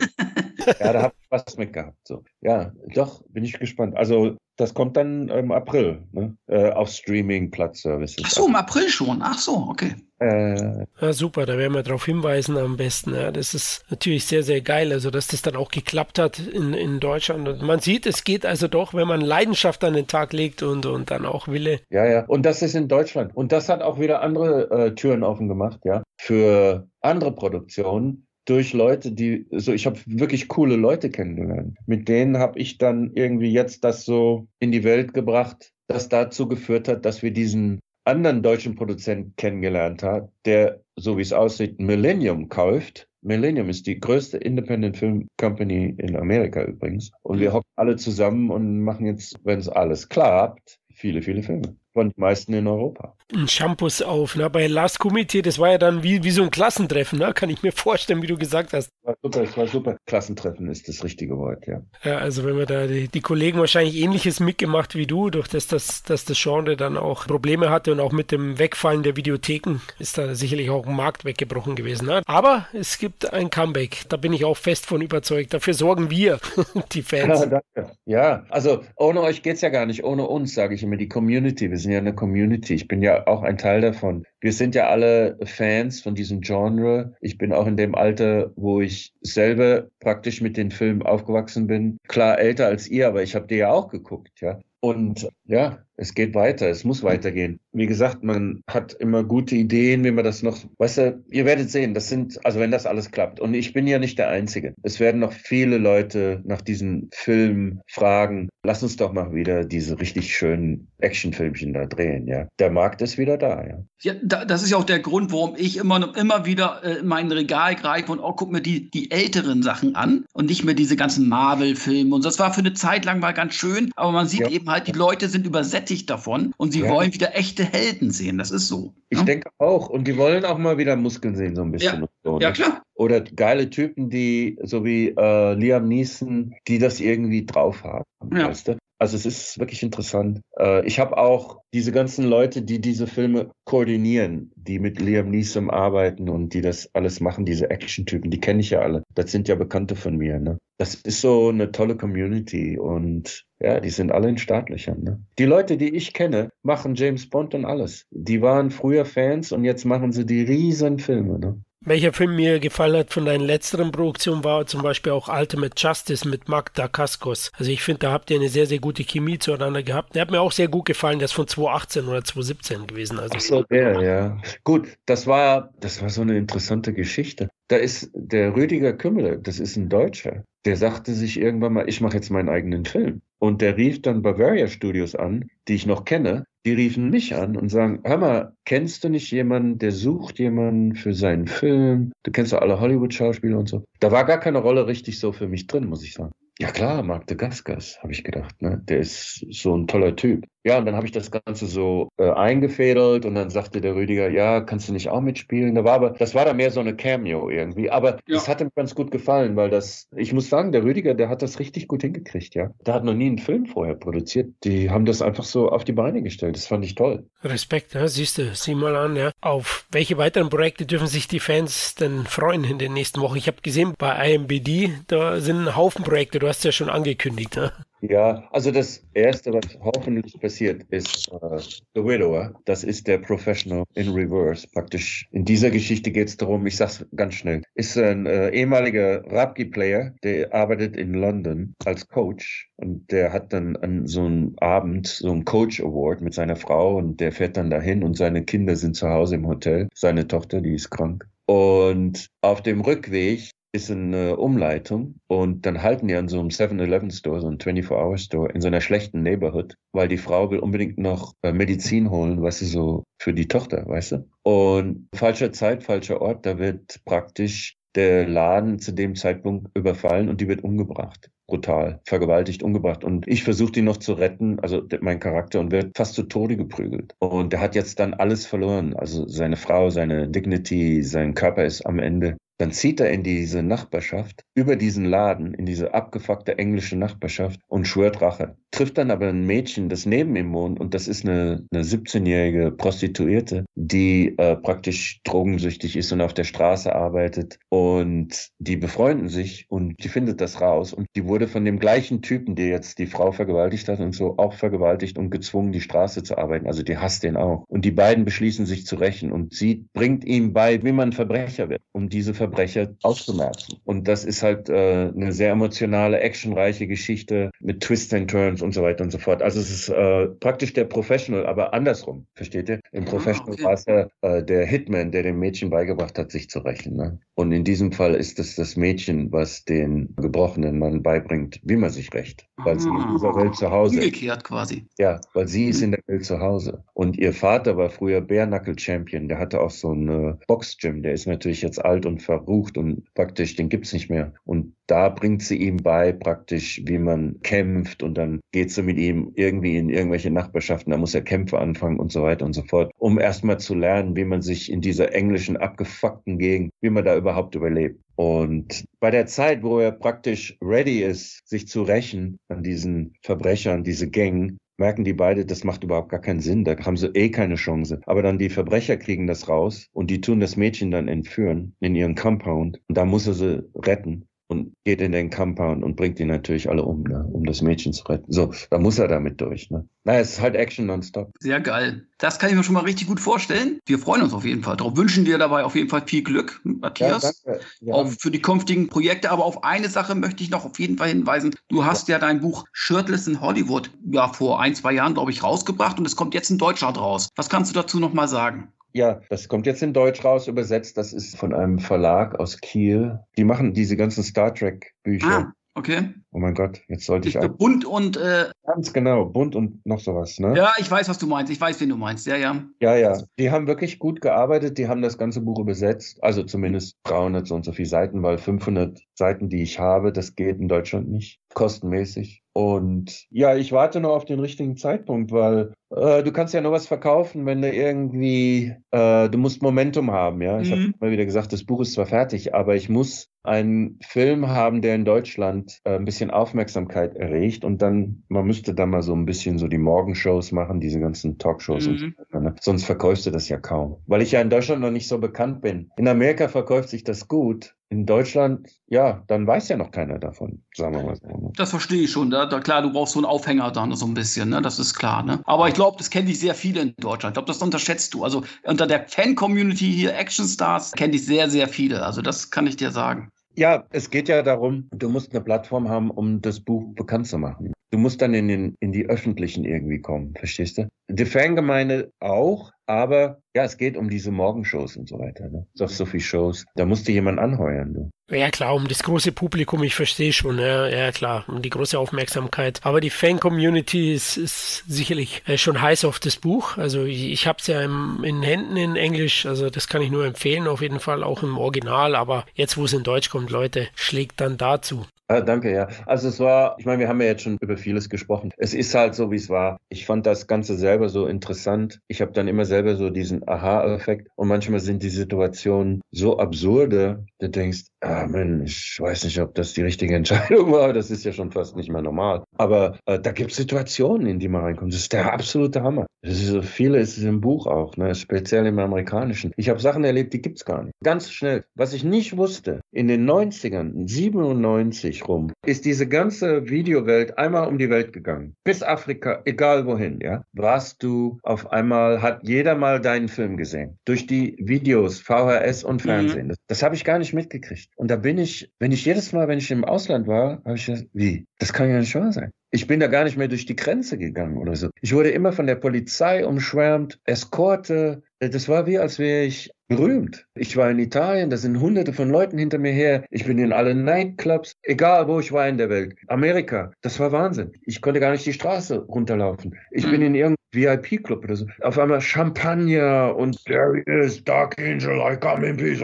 ja, da habe ich was mit gehabt. So. Ja, doch, bin ich gespannt. Also, das kommt dann im April ne? äh, auf Streaming-Platzservices. Ach so, im April schon. Ach so, okay. Äh, Ja, super, da werden wir darauf hinweisen am besten. Ja. Das ist natürlich sehr, sehr geil, also dass das dann auch geklappt hat in, in Deutschland. Und man sieht, es geht also doch, wenn man Leidenschaft an den Tag legt und, und dann auch Wille. ja, ja. Und das ist in Deutschland. Und das hat auch wieder andere äh, Türen offen gemacht, ja, für andere Produktionen. Durch Leute, die, so ich habe wirklich coole Leute kennengelernt. Mit denen habe ich dann irgendwie jetzt das so in die Welt gebracht, das dazu geführt hat, dass wir diesen anderen deutschen Produzenten kennengelernt haben, der, so wie es aussieht, Millennium kauft. Millennium ist die größte Independent Film Company in Amerika übrigens. Und wir hocken alle zusammen und machen jetzt, wenn es alles klappt, viele, viele Filme. Von den meisten in Europa. Ein Shampoos auf. Ne? Bei Last Committee, das war ja dann wie, wie so ein Klassentreffen, ne? kann ich mir vorstellen, wie du gesagt hast. War super, es war super. Klassentreffen ist das richtige Wort, ja. Ja, also wenn wir da die, die Kollegen wahrscheinlich ähnliches mitgemacht wie du, durch das, das, dass das Genre dann auch Probleme hatte und auch mit dem Wegfallen der Videotheken ist da sicherlich auch ein Markt weggebrochen gewesen. Ne? Aber es gibt ein Comeback, da bin ich auch fest von überzeugt. Dafür sorgen wir, die Ja, Fans. danke. Ja, also ohne euch geht's ja gar nicht, ohne uns, sage ich immer, die Community. Wir sind ja eine Community. Ich bin ja auch ein Teil davon. Wir sind ja alle Fans von diesem Genre. Ich bin auch in dem Alter, wo ich selber praktisch mit den Filmen aufgewachsen bin. Klar älter als ihr, aber ich habe die ja auch geguckt, ja. Und ja, es geht weiter, es muss weitergehen. Wie gesagt, man hat immer gute Ideen, wie man das noch, weißt du, ihr werdet sehen, das sind, also wenn das alles klappt. Und ich bin ja nicht der Einzige. Es werden noch viele Leute nach diesem Film fragen, lass uns doch mal wieder diese richtig schönen Actionfilmchen da drehen, ja. Der Markt ist wieder da, ja. Ja, da, das ist ja auch der Grund, warum ich immer, immer wieder äh, in mein Regal greife und oh, guck mir die, die älteren Sachen an und nicht mehr diese ganzen Marvel-Filme. Und das war für eine Zeit lang mal ganz schön, aber man sieht ja. eben halt, die Leute sind übersättigt davon und sie ja. wollen wieder echte Helden sehen. Das ist so. Ich ja? denke auch. Und die wollen auch mal wieder Muskeln sehen, so ein bisschen. Ja, so, ja ne? klar. Oder geile Typen, die, so wie äh, Liam Neeson, die das irgendwie drauf haben. Ja. Weißt du? Also es ist wirklich interessant. Äh, ich habe auch diese ganzen Leute, die diese Filme koordinieren, die mit Liam Neeson arbeiten und die das alles machen, diese Action-Typen, die kenne ich ja alle. Das sind ja Bekannte von mir. Ne? Das ist so eine tolle Community und ja, die sind alle in Startlöchern. Ne? Die Leute, die ich kenne, machen James Bond und alles. Die waren früher Fans und jetzt machen sie die riesen Filme. Ne? Welcher Film mir gefallen hat von deinen letzteren Produktionen war zum Beispiel auch Ultimate Justice mit Mark Dacascos. Also ich finde, da habt ihr eine sehr, sehr gute Chemie zueinander gehabt. Der hat mir auch sehr gut gefallen, der ist von 2018 oder 2017 gewesen. Also Ach so, der, ja. Gut, das war, das war so eine interessante Geschichte. Da ist der Rüdiger Kümmel, das ist ein Deutscher, der sagte sich irgendwann mal, ich mache jetzt meinen eigenen Film. Und der rief dann Bavaria Studios an, die ich noch kenne, die riefen mich an und sagen, hör mal, kennst du nicht jemanden, der sucht jemanden für seinen Film? Du kennst doch alle Hollywood-Schauspieler und so. Da war gar keine Rolle richtig so für mich drin, muss ich sagen. Ja klar, Mark de Gaskas, habe ich gedacht. Ne? Der ist so ein toller Typ. Ja, und dann habe ich das Ganze so äh, eingefädelt und dann sagte der Rüdiger, ja, kannst du nicht auch mitspielen? Da war aber, das war dann mehr so eine Cameo irgendwie. Aber ja. das hat ihm ganz gut gefallen, weil das, ich muss sagen, der Rüdiger, der hat das richtig gut hingekriegt, ja. Der hat noch nie einen Film vorher produziert. Die haben das einfach so auf die Beine gestellt. Das fand ich toll. Respekt, ja, siehst du, sieh mal an, ja. Auf welche weiteren Projekte dürfen sich die Fans denn freuen in den nächsten Wochen? Ich habe gesehen, bei IMBD, da sind ein Haufen Projekte, du hast es ja schon angekündigt, ja. Ja, also das Erste, was hoffentlich passiert, ist uh, The Widower. Das ist der Professional in Reverse. Praktisch in dieser Geschichte geht es darum, ich sag's ganz schnell, ist ein äh, ehemaliger Rapki-Player, der arbeitet in London als Coach und der hat dann an so einem Abend so einen Coach Award mit seiner Frau und der fährt dann dahin und seine Kinder sind zu Hause im Hotel. Seine Tochter, die ist krank. Und auf dem Rückweg ist eine Umleitung und dann halten die an so einem 7-Eleven-Store, so einem 24-Hour-Store in so einer schlechten Neighborhood, weil die Frau will unbedingt noch äh, Medizin holen, weißt du, so für die Tochter, weißt du? Und falscher Zeit, falscher Ort, da wird praktisch der Laden zu dem Zeitpunkt überfallen und die wird umgebracht. Brutal, vergewaltigt, umgebracht. Und ich versuche die noch zu retten, also mein Charakter, und wird fast zu Tode geprügelt. Und der hat jetzt dann alles verloren. Also seine Frau, seine Dignity, sein Körper ist am Ende. Dann zieht er in diese Nachbarschaft, über diesen Laden, in diese abgefuckte englische Nachbarschaft und schwört Rache. Trifft dann aber ein Mädchen, das neben ihm wohnt und das ist eine, eine 17-jährige Prostituierte, die äh, praktisch drogensüchtig ist und auf der Straße arbeitet und die befreunden sich und die findet das raus und die wurde von dem gleichen Typen, der jetzt die Frau vergewaltigt hat und so, auch vergewaltigt und gezwungen, die Straße zu arbeiten. Also die hasst den auch. Und die beiden beschließen sich zu rächen und sie bringt ihm bei, wie man Verbrecher wird, um diese Verbrecher auszumerzen. Und das ist halt äh, eine sehr emotionale, actionreiche Geschichte mit Twists and Turns und so weiter und so fort. Also es ist äh, praktisch der Professional, aber andersrum, versteht ihr? Im ah, Professional okay. war es der, äh, der Hitman, der dem Mädchen beigebracht hat, sich zu rächen. Ne? Und in diesem Fall ist es das Mädchen, was den gebrochenen Mann beibringt, wie man sich rächt, weil sie in dieser Welt zu Hause ist. Umgekehrt quasi. Ja, weil sie ist in der Welt zu Hause. Und ihr Vater war früher Bare Knuckle Champion, der hatte auch so ein äh, Box-Gym, der ist natürlich jetzt alt und ver verrucht und praktisch, den gibt's nicht mehr. Und da bringt sie ihm bei, praktisch, wie man kämpft und dann geht sie mit ihm irgendwie in irgendwelche Nachbarschaften, da muss er Kämpfe anfangen und so weiter und so fort, um erstmal zu lernen, wie man sich in dieser englischen, abgefuckten Gegend, wie man da überhaupt überlebt. Und bei der Zeit, wo er praktisch ready ist, sich zu rächen an diesen Verbrechern, diese Gängen, merken die beide, das macht überhaupt gar keinen Sinn, da haben sie eh keine Chance. Aber dann die Verbrecher kriegen das raus und die tun das Mädchen dann entführen in ihren Compound und da muss er sie retten. Und geht in den Compound und bringt die natürlich alle um, ne? um das Mädchen zu retten. So, da muss er damit durch. Ne? Naja, es ist halt Action nonstop. Sehr geil. Das kann ich mir schon mal richtig gut vorstellen. Wir freuen uns auf jeden Fall drauf. Wünschen dir dabei auf jeden Fall viel Glück, Matthias. Ja, ja. Auch für die künftigen Projekte. Aber auf eine Sache möchte ich noch auf jeden Fall hinweisen. Du hast ja, ja dein Buch Shirtless in Hollywood ja vor ein, zwei Jahren, glaube ich, rausgebracht und es kommt jetzt in Deutschland raus. Was kannst du dazu noch mal sagen? Ja, das kommt jetzt in Deutsch raus, übersetzt. Das ist von einem Verlag aus Kiel. Die machen diese ganzen Star Trek Bücher. Ah. Okay. Oh mein Gott, jetzt sollte ich. auch. Bunt und. Äh, Ganz genau, bunt und noch sowas, ne? Ja, ich weiß, was du meinst. Ich weiß, wen du meinst. Ja, ja. Ja, ja. Die haben wirklich gut gearbeitet. Die haben das ganze Buch übersetzt. Also zumindest 300 so und so viele Seiten, weil 500 Seiten, die ich habe, das geht in Deutschland nicht. Kostenmäßig. Und ja, ich warte noch auf den richtigen Zeitpunkt, weil äh, du kannst ja nur was verkaufen, wenn du irgendwie, äh, du musst Momentum haben, ja. Ich mhm. habe mal wieder gesagt, das Buch ist zwar fertig, aber ich muss einen Film haben, der in Deutschland äh, ein bisschen Aufmerksamkeit erregt und dann, man müsste da mal so ein bisschen so die Morgenshows machen, diese ganzen Talkshows mhm. und so weiter, ne? Sonst verkaufst du das ja kaum. Weil ich ja in Deutschland noch nicht so bekannt bin. In Amerika verkauft sich das gut, in Deutschland, ja, dann weiß ja noch keiner davon, sagen wir mal so. Ne? Das verstehe ich schon. Da, da, klar, du brauchst so einen Aufhänger dann so ein bisschen, ne? Das ist klar, ne? Aber ich glaube, das kennen dich sehr viele in Deutschland. Ich glaube, das unterschätzt du. Also unter der Fan-Community hier, Action Stars, kennen dich sehr, sehr viele. Also das kann ich dir sagen. Ja, es geht ja darum, du musst eine Plattform haben, um das Buch bekannt zu machen. Du musst dann in, den, in die Öffentlichen irgendwie kommen, verstehst du? Die Fangemeinde auch, aber ja, es geht um diese Morgenshows und so weiter. Ne? Doch so viele Shows. Da musste jemand anheuern. Du. Ja klar, um das große Publikum, ich verstehe schon, ja, ja klar, um die große Aufmerksamkeit. Aber die Fan-Community ist, ist sicherlich äh, schon heiß auf das Buch. Also ich, ich habe es ja im, in Händen in Englisch, also das kann ich nur empfehlen, auf jeden Fall auch im Original. Aber jetzt, wo es in Deutsch kommt, Leute, schlägt dann dazu. Ah, danke, ja. Also es war, ich meine, wir haben ja jetzt schon über vieles gesprochen. Es ist halt so, wie es war. Ich fand das Ganze selber so interessant. Ich habe dann immer selber so diesen Aha-Effekt. Und manchmal sind die Situationen so absurde, du denkst, ah Mensch, ich weiß nicht, ob das die richtige Entscheidung war. Das ist ja schon fast nicht mehr normal. Aber äh, da gibt es Situationen, in die man reinkommt. Das ist der absolute Hammer. Das ist so viele ist es im Buch auch, ne? speziell im amerikanischen. Ich habe Sachen erlebt, die gibt's gar nicht. Ganz schnell. Was ich nicht wusste, in den 90ern, 97 rum, ist diese ganze Videowelt einmal um die Welt gegangen. Bis Afrika, egal wohin, ja. Warst du auf einmal, hat jeder mal deinen Film gesehen. Durch die Videos, VHS und mhm. Fernsehen. Mhm. Das, das habe ich gar nicht mitgekriegt. Und da bin ich, wenn ich jedes Mal, wenn ich im Ausland war, habe ich gesagt, wie? Das kann ja nicht wahr sein. Ich bin da gar nicht mehr durch die Grenze gegangen oder so. Ich wurde immer von der Polizei umschwärmt, Eskorte. Das war wie, als wäre ich berühmt. Ich war in Italien, da sind hunderte von Leuten hinter mir her. Ich bin in alle Nightclubs, egal wo ich war in der Welt. Amerika, das war Wahnsinn. Ich konnte gar nicht die Straße runterlaufen. Ich bin in irgendeinem VIP-Club oder so. Auf einmal Champagner und there is Dark Angel, I come in peace.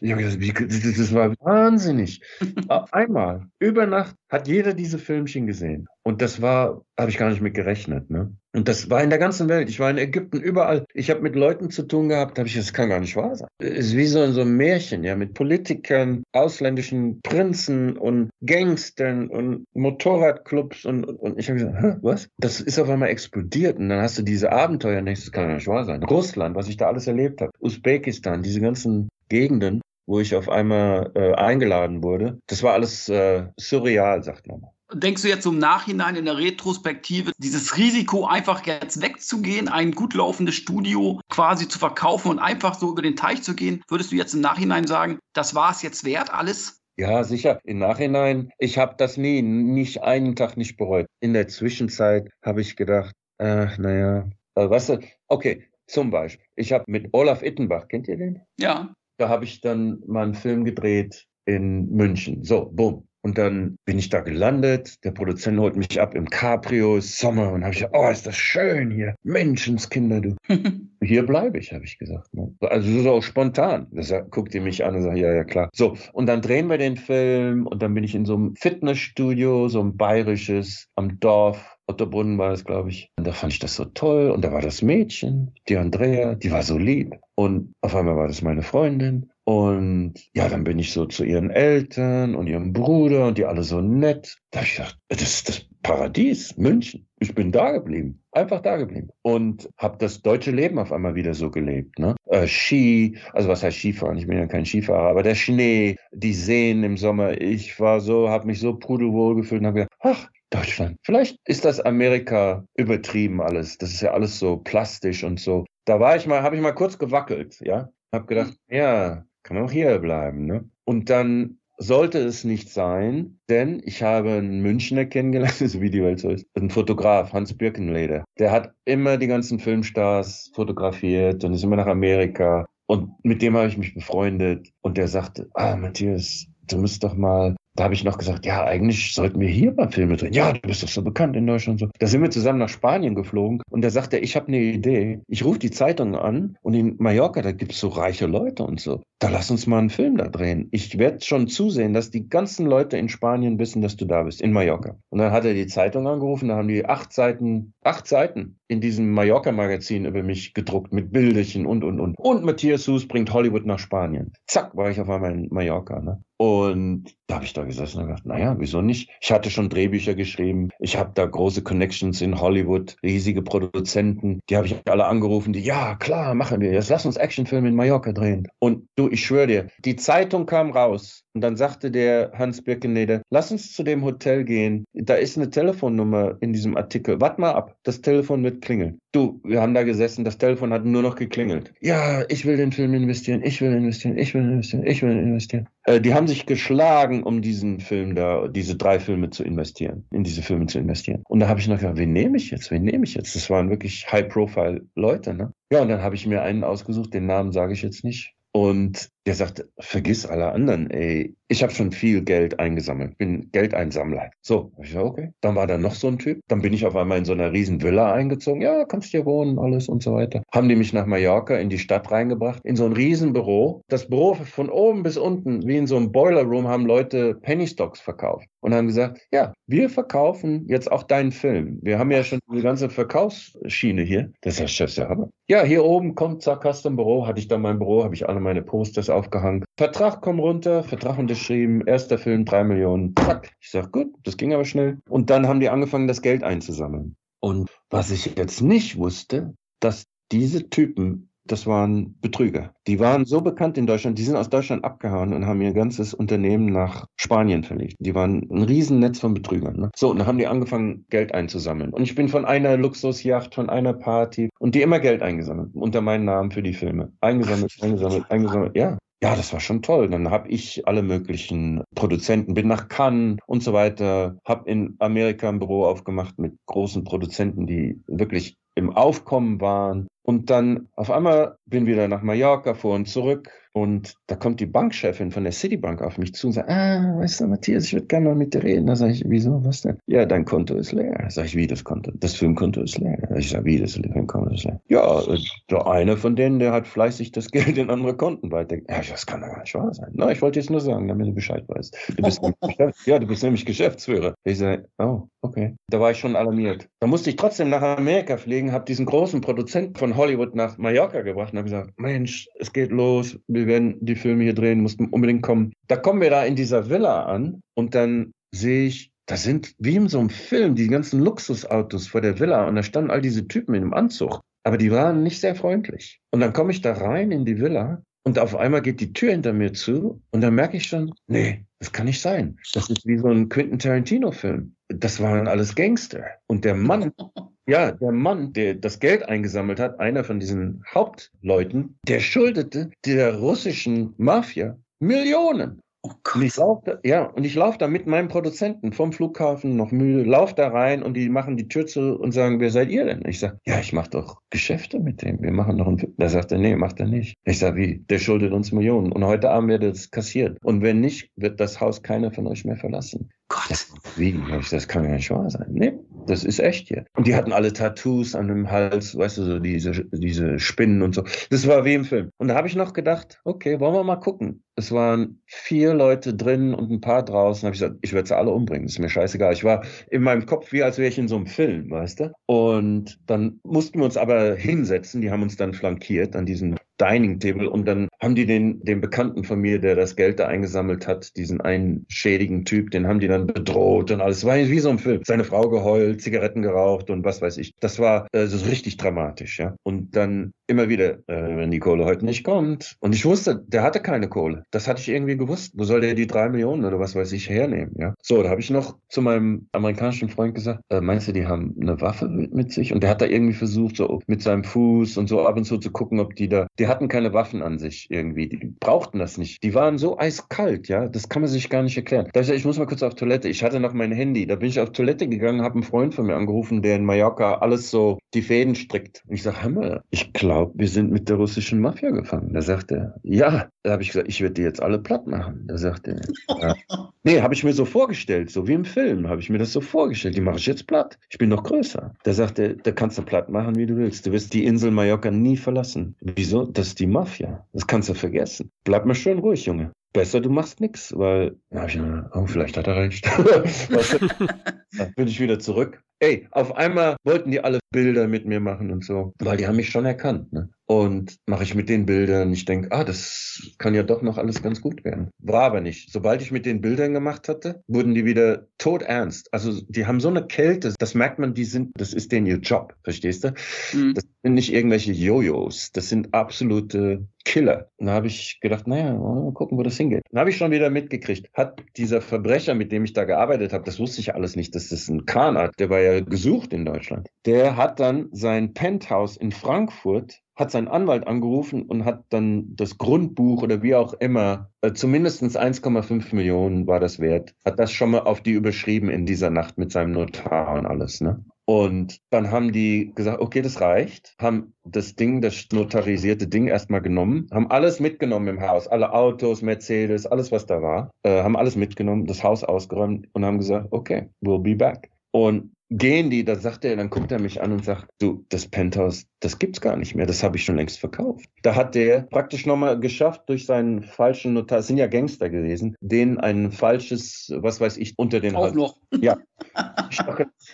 Ich habe gesagt, das war wahnsinnig. Auf einmal, über Nacht, hat jeder diese Filmchen gesehen. Und das war, habe ich gar nicht mit gerechnet. Ne? Und das war in der ganzen Welt. Ich war in Ägypten, überall. Ich habe mit Leuten zu tun gehabt, habe ich, das kann gar nicht wahr sein. Es ist wie so, ein Märchen, ja, mit Politikern, ausländischen Prinzen und Gangstern und Motorradclubs und, und ich habe gesagt, Hä, was? Das ist auf einmal explodiert. Und dann hast du diese Abenteuer, das kann gar nicht wahr sein. Russland, was ich da alles erlebt habe. Usbekistan, diese ganzen Gegenden, wo ich auf einmal äh, eingeladen wurde. Das war alles äh, surreal, sagt man. Denkst du jetzt im Nachhinein in der Retrospektive, dieses Risiko einfach jetzt wegzugehen, ein gut laufendes Studio quasi zu verkaufen und einfach so über den Teich zu gehen, würdest du jetzt im Nachhinein sagen, das war es jetzt wert alles? Ja, sicher. Im Nachhinein, ich habe das nie, nicht einen Tag nicht bereut. In der Zwischenzeit habe ich gedacht, äh, naja, äh, weißt du, okay, zum Beispiel, ich habe mit Olaf Ittenbach, kennt ihr den? Ja. Da habe ich dann mal einen Film gedreht in München. So, bumm. Und dann bin ich da gelandet. Der Produzent holt mich ab im Cabrio, Sommer. Und habe ich gesagt, oh, ist das schön hier. Menschenskinder, du. hier bleibe ich, habe ich gesagt. Ne? Also so spontan. Da guckt ihr mich an und sagt, ja, ja, klar. So, und dann drehen wir den Film. Und dann bin ich in so einem Fitnessstudio, so ein bayerisches, am Dorf. Ottobrunn war das, glaube ich. Und da fand ich das so toll. Und da war das Mädchen, die Andrea, die war so lieb. Und auf einmal war das meine Freundin. Und ja, dann bin ich so zu ihren Eltern und ihrem Bruder und die alle so nett. Da habe ich gedacht, das ist das Paradies, München. Ich bin da geblieben, einfach da geblieben und habe das deutsche Leben auf einmal wieder so gelebt. Ne? Äh, Ski, also was heißt Skifahren? Ich bin ja kein Skifahrer, aber der Schnee, die Seen im Sommer. Ich war so, habe mich so pudelwohl gefühlt und habe gedacht, ach, Deutschland. Vielleicht ist das Amerika übertrieben alles. Das ist ja alles so plastisch und so. Da war ich mal, habe ich mal kurz gewackelt, ja. Hab gedacht, ja, kann man auch hier bleiben, ne? Und dann sollte es nicht sein, denn ich habe einen Münchner kennengelernt, so wie die Welt so ist, ein Fotograf, Hans Birkenleder. Der hat immer die ganzen Filmstars fotografiert und ist immer nach Amerika. Und mit dem habe ich mich befreundet. Und der sagte, ah, Matthias, du musst doch mal da habe ich noch gesagt, ja, eigentlich sollten wir hier mal Filme drehen. Ja, du bist doch so bekannt in Deutschland. So. Da sind wir zusammen nach Spanien geflogen und da sagt er, ich habe eine Idee. Ich rufe die Zeitung an und in Mallorca, da gibt's so reiche Leute und so. Da lass uns mal einen Film da drehen. Ich werde schon zusehen, dass die ganzen Leute in Spanien wissen, dass du da bist, in Mallorca. Und dann hat er die Zeitung angerufen, da haben die acht Seiten, acht Seiten in diesem Mallorca-Magazin über mich gedruckt mit Bilderchen und, und, und. Und Matthias Hus bringt Hollywood nach Spanien. Zack, war ich auf einmal in Mallorca. Ne? Und da habe ich da gesessen und gedacht, naja, wieso nicht? Ich hatte schon Drehbücher geschrieben. Ich habe da große Connections in Hollywood, riesige Produzenten. Die habe ich alle angerufen, die, ja, klar, machen wir. Jetzt lass uns Actionfilme in Mallorca drehen. Und du, ich schwöre dir, die Zeitung kam raus. Und dann sagte der Hans Birkeneder, lass uns zu dem Hotel gehen. Da ist eine Telefonnummer in diesem Artikel. Wart mal ab, das Telefon wird klingeln. Du, wir haben da gesessen, das Telefon hat nur noch geklingelt. Ja, ich will den Film investieren, ich will investieren, ich will investieren, ich will investieren. Äh, die haben sich geschlagen, um diesen Film da, diese drei Filme zu investieren, in diese Filme zu investieren. Und da habe ich noch gedacht, wen nehme ich jetzt? Wen nehme ich jetzt? Das waren wirklich High-Profile-Leute, ne? Ja, und dann habe ich mir einen ausgesucht, den Namen sage ich jetzt nicht. Und der sagt, vergiss alle anderen, ey. Ich habe schon viel Geld eingesammelt, bin Geldeinsammler. So, ich sag, okay. Dann war da noch so ein Typ. Dann bin ich auf einmal in so einer riesen Villa eingezogen. Ja, kannst hier wohnen, alles und so weiter. Haben die mich nach Mallorca in die Stadt reingebracht, in so ein riesen Büro. Das Büro von oben bis unten, wie in so einem Boiler Room, haben Leute Penny Stocks verkauft und haben gesagt, ja, wir verkaufen jetzt auch deinen Film. Wir haben ja schon die ganze Verkaufsschiene hier. Das ist ja Chef, ja, ja, hier oben kommt zack, Custom Büro, hatte ich da mein Büro, habe ich alle meine Posters aufgehangen. Vertrag komm runter, Vertrag unterschrieben, erster Film, drei Millionen. Zack. Ich sag, gut, das ging aber schnell. Und dann haben die angefangen, das Geld einzusammeln. Und was ich jetzt nicht wusste, dass diese Typen das waren Betrüger. Die waren so bekannt in Deutschland, die sind aus Deutschland abgehauen und haben ihr ganzes Unternehmen nach Spanien verlegt. Die waren ein Riesennetz von Betrügern. Ne? So, und dann haben die angefangen, Geld einzusammeln. Und ich bin von einer Luxusjacht, von einer Party und die immer Geld eingesammelt, unter meinen Namen für die Filme. Eingesammelt, eingesammelt, eingesammelt. Ja, ja, das war schon toll. Dann habe ich alle möglichen Produzenten, bin nach Cannes und so weiter, habe in Amerika ein Büro aufgemacht mit großen Produzenten, die wirklich im Aufkommen waren. Und dann auf einmal bin wieder nach Mallorca vor und zurück und da kommt die Bankchefin von der Citibank auf mich zu und sagt, ah, weißt du, Matthias, ich würde gerne mal mit dir reden. Da sage ich, wieso, was denn? Ja, dein Konto ist leer. Sag ich, wie das Konto? Das Filmkonto ist leer. Ich sage, wie das Filmkonto ist leer? Ja, der eine von denen, der hat fleißig das Geld in andere Konten weiter. Ja, das kann doch gar nicht wahr sein. Na, ich wollte jetzt nur sagen, damit du Bescheid weißt. Du bist ja, du bist nämlich Geschäftsführer. Ich sage, oh, okay. Da war ich schon alarmiert. Da musste ich trotzdem nach Amerika fliegen, habe diesen großen Produzenten von Hollywood nach Mallorca gebracht und habe gesagt, Mensch, es geht los. Wir wir werden die Filme hier drehen, mussten unbedingt kommen. Da kommen wir da in dieser Villa an und dann sehe ich, da sind wie in so einem Film die ganzen Luxusautos vor der Villa und da standen all diese Typen in einem Anzug. Aber die waren nicht sehr freundlich. Und dann komme ich da rein in die Villa und auf einmal geht die Tür hinter mir zu und dann merke ich schon, nee, das kann nicht sein. Das ist wie so ein Quentin Tarantino-Film. Das waren alles Gangster. Und der Mann, ja, der Mann, der das Geld eingesammelt hat, einer von diesen Hauptleuten, der schuldete der russischen Mafia Millionen. Oh und ich lauf da, ja, und ich laufe da mit meinem Produzenten vom Flughafen noch müde, lauf da rein und die machen die Tür zu und sagen, wer seid ihr denn? Ich sage, ja, ich mache doch Geschäfte mit dem. Wir machen doch ein Film. Da sagt er, nee, macht er nicht. Ich sage, wie? Der schuldet uns Millionen und heute Abend wird es kassiert. Und wenn nicht, wird das Haus keiner von euch mehr verlassen. Gott. Wie? Das kann ja nicht wahr sein. Nee, das ist echt hier. Und die hatten alle Tattoos an dem Hals, weißt du, so diese, diese Spinnen und so. Das war wie im Film. Und da habe ich noch gedacht, okay, wollen wir mal gucken. Es waren vier Leute drin und ein paar draußen. habe ich gesagt, ich werde sie alle umbringen. Das ist mir scheißegal. Ich war in meinem Kopf wie, als wäre ich in so einem Film, weißt du? Und dann mussten wir uns aber hinsetzen. Die haben uns dann flankiert an diesem Dining Table und dann haben die den, den Bekannten von mir, der das Geld da eingesammelt hat, diesen einen schädigen Typ, den haben die dann bedroht und alles. War wie so ein Film. Seine Frau geheult, Zigaretten geraucht und was weiß ich. Das war äh, so richtig dramatisch, ja. Und dann immer wieder, äh, wenn die Kohle heute nicht kommt. Und ich wusste, der hatte keine Kohle. Das hatte ich irgendwie gewusst. Wo soll der die drei Millionen oder was weiß ich hernehmen, ja? So, da habe ich noch zu meinem amerikanischen Freund gesagt, äh, meinst du, die haben eine Waffe mit, mit sich? Und der hat da irgendwie versucht, so mit seinem Fuß und so ab und zu zu gucken, ob die da, die hatten keine Waffen an sich irgendwie. Die brauchten das nicht. Die waren so eiskalt, ja. Das kann man sich gar nicht erklären. Da ich, ich muss mal kurz auf Toilette. Ich hatte noch mein Handy. Da bin ich auf Toilette gegangen, habe einen Freund von mir angerufen, der in Mallorca alles so die Fäden strickt. Und ich sage, Hammer, ich glaube, wir sind mit der russischen Mafia gefangen. Da sagt er, ja. Da habe ich gesagt, ich werde die jetzt alle platt machen. Da sagt er, ja. nee, habe ich mir so vorgestellt, so wie im Film, habe ich mir das so vorgestellt. Die mache ich jetzt platt. Ich bin noch größer. Da sagt er, da kannst du platt machen, wie du willst. Du wirst die Insel Mallorca nie verlassen. Wieso? Das ist die Mafia. Das kannst du vergessen. Bleib mal schön ruhig, Junge besser, du machst nichts, weil, ja, ich, oh, vielleicht hat er recht. Dann bin ich wieder zurück. Ey, auf einmal wollten die alle Bilder mit mir machen und so, weil die haben mich schon erkannt. Ne? Und mache ich mit den Bildern, ich denke, ah, das kann ja doch noch alles ganz gut werden. War aber nicht. Sobald ich mit den Bildern gemacht hatte, wurden die wieder todernst. Also die haben so eine Kälte, das merkt man, die sind, das ist denen ihr Job, verstehst du? Mhm. Das sind nicht irgendwelche Jojos, das sind absolute Killer. Und da habe ich gedacht, naja, mal gucken, wo das hingeht. Dann habe ich schon wieder mitgekriegt, hat dieser Verbrecher, mit dem ich da gearbeitet habe, das wusste ich alles nicht, das ist ein Kranart, der war ja gesucht in Deutschland. Der hat dann sein Penthouse in Frankfurt hat seinen Anwalt angerufen und hat dann das Grundbuch oder wie auch immer, äh, zumindest 1,5 Millionen war das wert, hat das schon mal auf die überschrieben in dieser Nacht mit seinem Notar und alles. Ne? Und dann haben die gesagt, okay, das reicht, haben das Ding, das notarisierte Ding erstmal genommen, haben alles mitgenommen im Haus, alle Autos, Mercedes, alles, was da war, äh, haben alles mitgenommen, das Haus ausgeräumt und haben gesagt, okay, we'll be back. Und gehen die, da sagt er, dann guckt er mich an und sagt, du, das Penthouse, das gibt's gar nicht mehr, das habe ich schon längst verkauft. Da hat der praktisch nochmal geschafft, durch seinen falschen Notar, sind ja Gangster gewesen, denen ein falsches, was weiß ich, unter den Auch Hals. noch. Ja.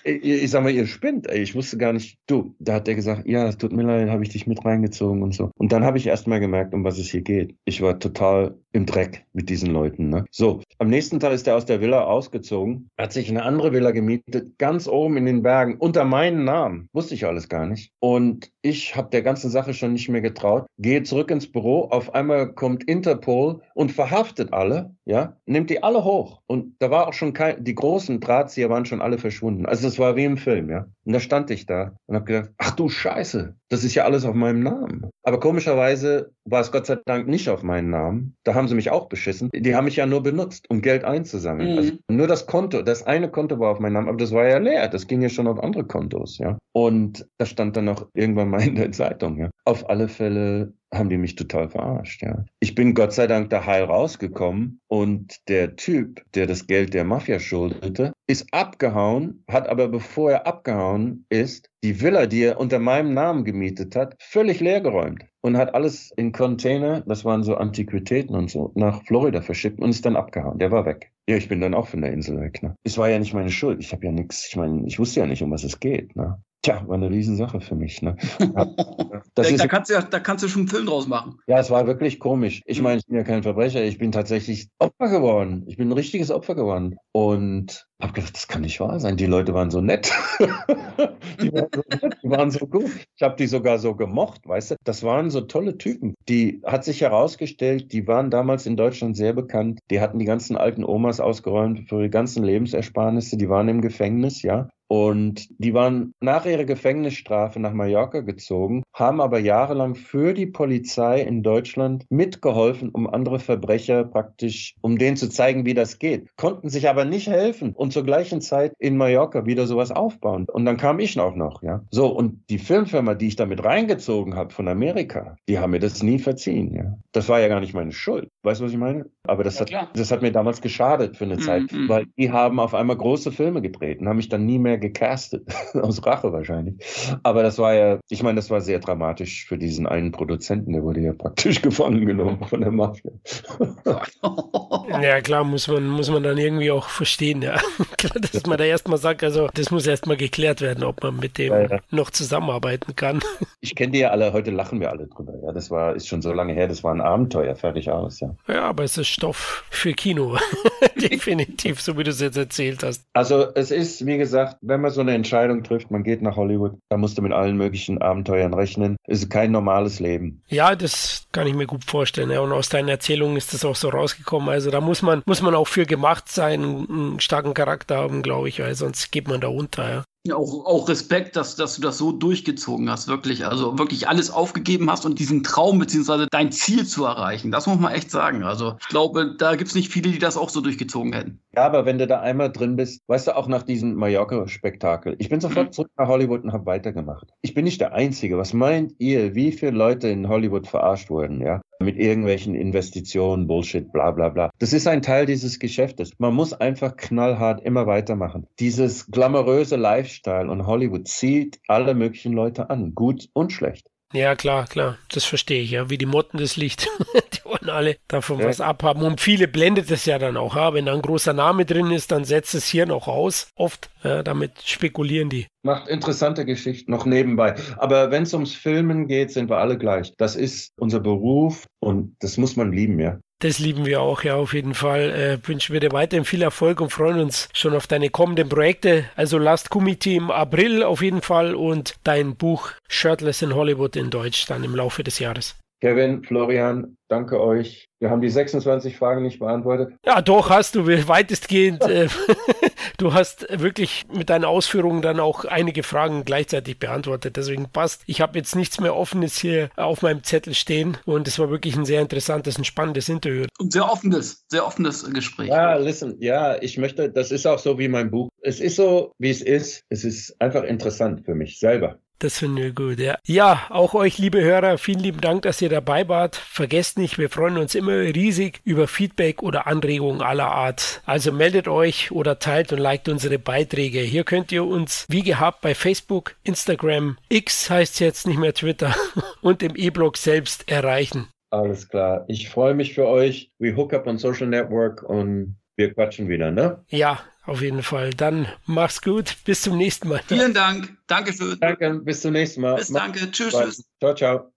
Ich, ich, ich sag mal, ihr spinnt, ey, ich wusste gar nicht, du, da hat der gesagt, ja, es tut mir leid, habe ich dich mit reingezogen und so. Und dann habe ich erst mal gemerkt, um was es hier geht. Ich war total im Dreck mit diesen Leuten. Ne? So, am nächsten Tag ist er aus der Villa ausgezogen, hat sich eine andere Villa gemietet, ganz oben in den Bergen, unter meinem Namen. Wusste ich alles gar nicht. Und ich habe der ganzen Sache schon nicht mehr getraut, gehe zurück ins Büro, auf einmal kommt Interpol und verhaftet alle, ja, nimmt die alle hoch. Und da war auch schon kein, die großen Drahtzieher waren schon alle verschwunden. Also das war wie im Film, ja. Und da stand ich da und habe gedacht, ach du Scheiße, das ist ja alles auf meinem Namen. Aber komischerweise war es Gott sei Dank nicht auf meinen Namen. Da haben sie mich auch beschissen. Die haben mich ja nur benutzt, um Geld einzusammeln. Mhm. Also nur das Konto, das eine Konto war auf meinen Namen, aber das war ja leer. Das ging ja schon auf andere Kontos, ja. Und das stand dann noch irgendwann mal in der Zeitung, ja. Auf alle Fälle haben die mich total verarscht, ja. Ich bin Gott sei Dank da heil rausgekommen und der Typ, der das Geld der Mafia schuldete, ist abgehauen, hat aber bevor er abgehauen ist, die Villa, die er unter meinem Namen gemietet hat, völlig leergeräumt und hat alles in Container, das waren so Antiquitäten und so, nach Florida verschickt und ist dann abgehauen. Der war weg. Ja, ich bin dann auch von der Insel weg. Ne? Es war ja nicht meine Schuld. Ich habe ja nichts, ich meine, ich wusste ja nicht, um was es geht. Ne? Tja, war eine Riesensache für mich. Ne? Da, ist, da, kannst du ja, da kannst du schon einen Film draus machen. Ja, es war wirklich komisch. Ich meine, ich bin ja kein Verbrecher, ich bin tatsächlich Opfer geworden. Ich bin ein richtiges Opfer geworden. Und habe gedacht, das kann nicht wahr sein. Die Leute waren so nett. die, waren so nett die waren so gut. Ich habe die sogar so gemocht, weißt du. Das waren so tolle Typen. Die hat sich herausgestellt, die waren damals in Deutschland sehr bekannt. Die hatten die ganzen alten Omas ausgeräumt für die ganzen Lebensersparnisse. Die waren im Gefängnis, ja. Und die waren nach ihrer Gefängnisstrafe nach Mallorca gezogen, haben aber jahrelang für die Polizei in Deutschland mitgeholfen, um andere Verbrecher praktisch, um denen zu zeigen, wie das geht. Konnten sich aber nicht helfen und zur gleichen Zeit in Mallorca wieder sowas aufbauen. Und dann kam ich auch noch, ja. So, und die Filmfirma, die ich damit reingezogen habe von Amerika, die haben mir das nie verziehen, ja. Das war ja gar nicht meine Schuld. Weißt du, was ich meine? Aber das, ja, hat, das hat mir damals geschadet für eine mm, Zeit, mm. weil die haben auf einmal große Filme gedreht und haben mich dann nie mehr gecastet. Aus Rache wahrscheinlich. Aber das war ja, ich meine, das war sehr dramatisch für diesen einen Produzenten, der wurde ja praktisch gefangen genommen von der Mafia. Ja, klar, muss man, muss man dann irgendwie auch verstehen, ja. dass man da erstmal sagt, also das muss erstmal geklärt werden, ob man mit dem ja, ja. noch zusammenarbeiten kann. Ich kenne die ja alle, heute lachen wir alle drüber. Ja, das war, ist schon so lange her, das war ein Abenteuer, fertig aus, ja. Ja, aber es ist Stoff für Kino. Definitiv, so wie du es jetzt erzählt hast. Also es ist, wie gesagt, wenn man so eine Entscheidung trifft, man geht nach Hollywood, da musst du mit allen möglichen Abenteuern rechnen. Es ist kein normales Leben. Ja, das kann ich mir gut vorstellen. Ja. Und aus deinen Erzählungen ist das auch so rausgekommen. Also da muss man, muss man auch für gemacht sein, einen starken Charakter haben, glaube ich, weil sonst geht man da unter. Ja. Ja, auch, auch Respekt, dass, dass du das so durchgezogen hast, wirklich. Also wirklich alles aufgegeben hast und diesen Traum beziehungsweise dein Ziel zu erreichen. Das muss man echt sagen. Also ich glaube, da gibt es nicht viele, die das auch so durchgezogen hätten. Ja, aber wenn du da einmal drin bist, weißt du auch nach diesem Mallorca-Spektakel, ich bin sofort mhm. zurück nach Hollywood und habe weitergemacht. Ich bin nicht der Einzige. Was meint ihr, wie viele Leute in Hollywood verarscht wurden, ja? Mit irgendwelchen Investitionen, Bullshit, bla bla bla. Das ist ein Teil dieses Geschäftes. Man muss einfach knallhart immer weitermachen. Dieses glamouröse Lifestyle und Hollywood zieht alle möglichen Leute an, gut und schlecht. Ja, klar, klar. Das verstehe ich ja. Wie die Motten das Licht. die wollen alle davon ja. was abhaben. Und viele blendet es ja dann auch. Ja? Wenn da ein großer Name drin ist, dann setzt es hier noch aus. Oft. Ja, damit spekulieren die. Macht interessante Geschichten noch nebenbei. Aber wenn es ums Filmen geht, sind wir alle gleich. Das ist unser Beruf und das muss man lieben, ja. Das lieben wir auch, ja, auf jeden Fall. Äh, wünschen wir dir weiterhin viel Erfolg und freuen uns schon auf deine kommenden Projekte. Also Last Committee im April auf jeden Fall und dein Buch Shirtless in Hollywood in Deutsch dann im Laufe des Jahres. Kevin, Florian, danke euch. Wir haben die 26 Fragen nicht beantwortet. Ja, doch, hast du weitestgehend. Äh, du hast wirklich mit deinen Ausführungen dann auch einige Fragen gleichzeitig beantwortet. Deswegen passt. Ich habe jetzt nichts mehr Offenes hier auf meinem Zettel stehen und es war wirklich ein sehr interessantes und spannendes Interview. Und sehr offenes, sehr offenes Gespräch. Ja, listen, ja, ich möchte, das ist auch so wie mein Buch. Es ist so, wie es ist. Es ist einfach interessant für mich selber. Das finden wir gut, ja. Ja, auch euch, liebe Hörer, vielen lieben Dank, dass ihr dabei wart. Vergesst nicht, wir freuen uns immer riesig über Feedback oder Anregungen aller Art. Also meldet euch oder teilt und liked unsere Beiträge. Hier könnt ihr uns, wie gehabt, bei Facebook, Instagram, X heißt jetzt nicht mehr Twitter und im E-Blog selbst erreichen. Alles klar. Ich freue mich für euch. We hook up on Social Network und wir quatschen wieder, ne? Ja, auf jeden Fall. Dann mach's gut. Bis zum nächsten Mal. Vielen Dank. Danke für. Danke. Bis zum nächsten Mal. Bis danke. Tschüss. tschüss. Ciao, ciao.